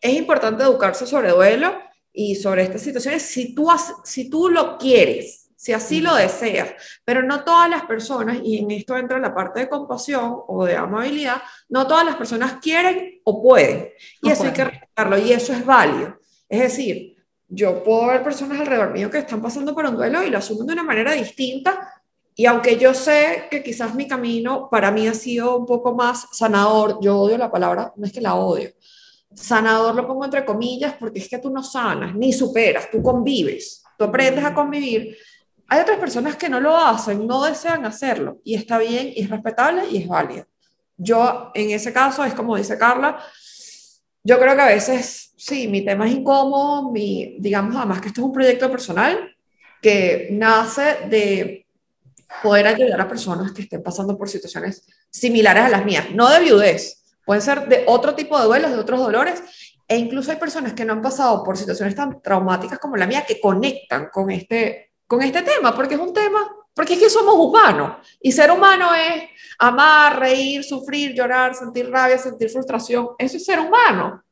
es importante educarse sobre duelo y sobre estas situaciones si tú, si tú lo quieres si así lo deseas. Pero no todas las personas, y en esto entra la parte de compasión o de amabilidad, no todas las personas quieren o pueden. Y eso hay que respetarlo, y eso es válido. Es decir, yo puedo ver personas alrededor mío que están pasando por un duelo y lo asumen de una manera distinta. Y aunque yo sé que quizás mi camino para mí ha sido un poco más sanador, yo odio la palabra, no es que la odio, sanador lo pongo entre comillas porque es que tú no sanas ni superas, tú convives, tú aprendes a convivir hay otras personas que no lo hacen, no desean hacerlo, y está bien, y es respetable y es válido. Yo, en ese caso, es como dice Carla, yo creo que a veces, sí, mi tema es incómodo, mi, digamos, además que esto es un proyecto personal que nace de poder ayudar a personas que estén pasando por situaciones similares a las mías, no de viudez, pueden ser de otro tipo de duelos, de otros dolores, e incluso hay personas que no han pasado por situaciones tan traumáticas como la mía que conectan con este con este tema, porque es un tema, porque es que somos humanos y ser humano es amar, reír, sufrir, llorar, sentir rabia, sentir frustración, eso es ser humano.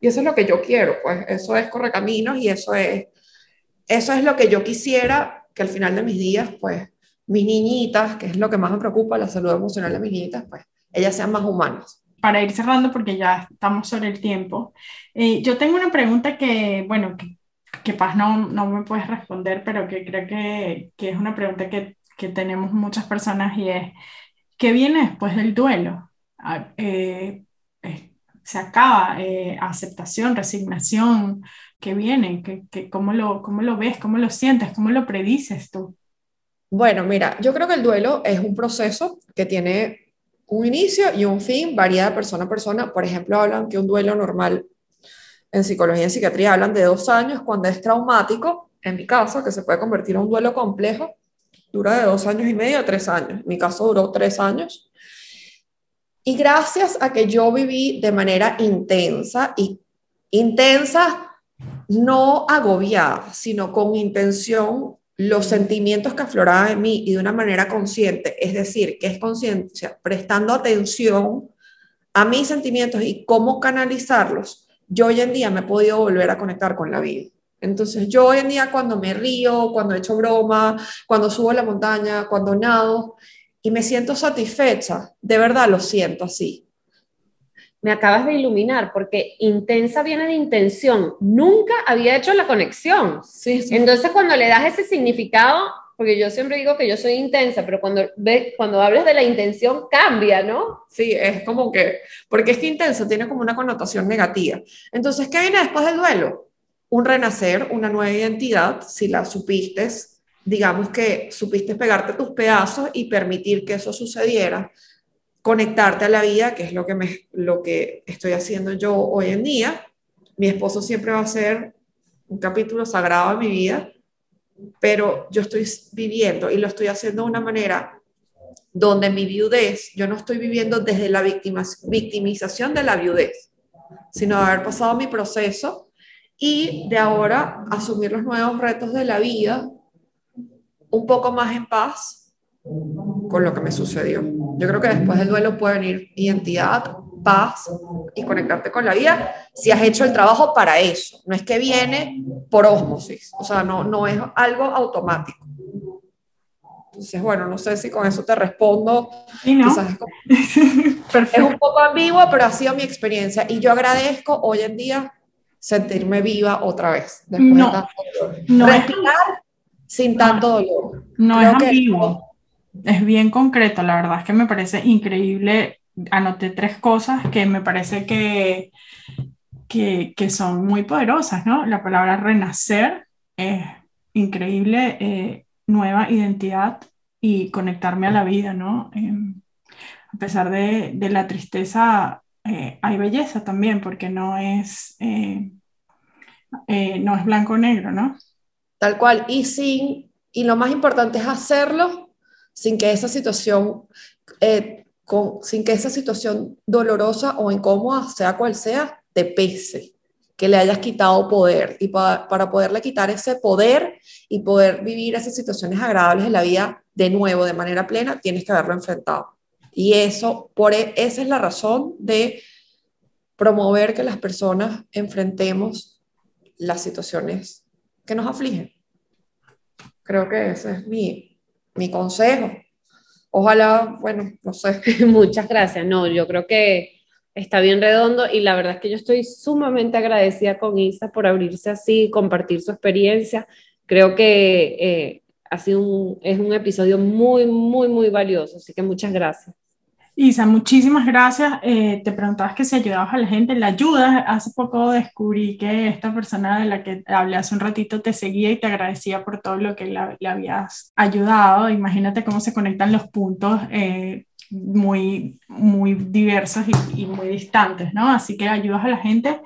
Y eso es lo que yo quiero, pues eso es correcaminos y eso es, eso es lo que yo quisiera que al final de mis días, pues mis niñitas, que es lo que más me preocupa, la salud emocional de mis niñitas, pues ellas sean más humanas para ir cerrando, porque ya estamos sobre el tiempo, eh, yo tengo una pregunta que, bueno, que que Paz no, no me puedes responder, pero que creo que, que es una pregunta que, que, tenemos muchas personas y es, ¿qué viene después del duelo? Ah, eh, se acaba, eh, aceptación, resignación, ¿qué viene? ¿Qué, qué, cómo, lo, ¿Cómo lo ves? ¿Cómo lo sientes? ¿Cómo lo predices tú? Bueno, mira, yo creo que el duelo es un proceso que tiene un inicio y un fin, varía de persona a persona. Por ejemplo, hablan que un duelo normal en psicología y psiquiatría hablan de dos años cuando es traumático, en mi caso, que se puede convertir en un duelo complejo, dura de dos años y medio a tres años. En mi caso duró tres años. Y gracias a que yo viví de manera intensa y intensa, no agobiada, sino con intención los sentimientos que afloraban en mí y de una manera consciente, es decir, que es conciencia, prestando atención a mis sentimientos y cómo canalizarlos, yo hoy en día me he podido volver a conectar con la vida. Entonces yo hoy en día cuando me río, cuando echo broma, cuando subo a la montaña, cuando nado y me siento satisfecha, de verdad lo siento así. Me acabas de iluminar porque intensa viene de intención. Nunca había hecho la conexión. Entonces cuando le das ese significado, porque yo siempre digo que yo soy intensa, pero cuando, ve, cuando hablas de la intención cambia, ¿no? Sí, es como que, porque es que intenso tiene como una connotación negativa. Entonces, ¿qué viene después del duelo? un renacer, una nueva identidad, si la supiste, digamos que supiste pegarte tus pedazos y permitir que eso sucediera, conectarte a la vida, que es lo que, me, lo que estoy haciendo yo hoy en día. Mi esposo siempre va a ser un capítulo sagrado de mi vida, pero yo estoy viviendo y lo estoy haciendo de una manera donde mi viudez, yo no estoy viviendo desde la victimización de la viudez, sino de haber pasado mi proceso y de ahora asumir los nuevos retos de la vida un poco más en paz con lo que me sucedió. Yo creo que después del duelo puede venir identidad, paz y conectarte con la vida si has hecho el trabajo para eso. No es que viene por osmosis, o sea, no, no es algo automático. Entonces, bueno, no sé si con eso te respondo. es, <laughs> es un poco ambiguo, pero ha sido mi experiencia y yo agradezco hoy en día sentirme viva otra vez. no, no Respirar sin tanto dolor. No es ambiguo, es bien concreto. La verdad es que me parece increíble. Anoté tres cosas que me parece que, que, que son muy poderosas, ¿no? La palabra renacer es increíble, eh, nueva identidad y conectarme a la vida, ¿no? Em, a pesar de, de la tristeza, eh, hay belleza también, porque no es, eh, eh, no es blanco-negro, ¿no? Tal cual, y, sin, y lo más importante es hacerlo sin que esa situación, con, sin que esa situación dolorosa o incómoda, sea cual sea, te pese, que le hayas quitado poder. Y para, para poderle quitar ese poder y poder vivir esas situaciones agradables en la vida de nuevo, de manera plena, tienes que haberlo enfrentado. Y eso, por e, esa es la razón de promover que las personas enfrentemos las situaciones que nos afligen. Creo que ese es mi, mi consejo. Ojalá, bueno, no sé. <laughs> Muchas gracias. No, yo creo que está bien redondo y la verdad es que yo estoy sumamente agradecida con Isa por abrirse así, compartir su experiencia. Creo que eh, ha sido un, es un episodio muy, muy, muy valioso, así que muchas gracias. Isa, muchísimas gracias. Eh, te preguntabas que si ayudabas a la gente, ¿la ayudas? Hace poco descubrí que esta persona de la que hablé hace un ratito te seguía y te agradecía por todo lo que le habías ayudado. Imagínate cómo se conectan los puntos eh, muy, muy diversos y, y muy distantes, ¿no? Así que ayudas a la gente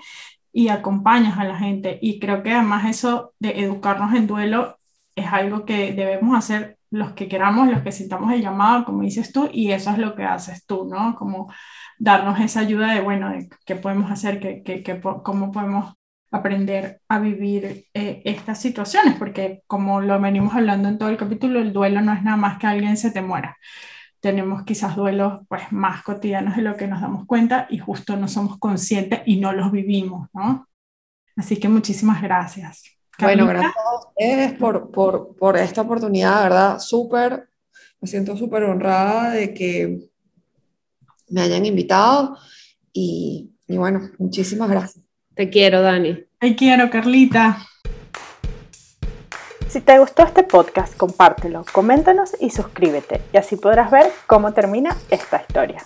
y acompañas a la gente. Y creo que además eso de educarnos en duelo es algo que debemos hacer los que queramos, los que sintamos el llamado, como dices tú, y eso es lo que haces tú, ¿no? Como darnos esa ayuda de, bueno, de qué podemos hacer, qué, qué, cómo podemos aprender a vivir eh, estas situaciones, porque como lo venimos hablando en todo el capítulo, el duelo no es nada más que alguien se te muera. Tenemos quizás duelos pues, más cotidianos de lo que nos damos cuenta y justo no somos conscientes y no los vivimos, ¿no? Así que muchísimas gracias. Bueno, gracias a ustedes por, por, por esta oportunidad, ¿verdad? Súper, me siento súper honrada de que me hayan invitado y, y bueno, muchísimas gracias. Te quiero, Dani. Te quiero, Carlita. Si te gustó este podcast, compártelo, coméntanos y suscríbete, y así podrás ver cómo termina esta historia.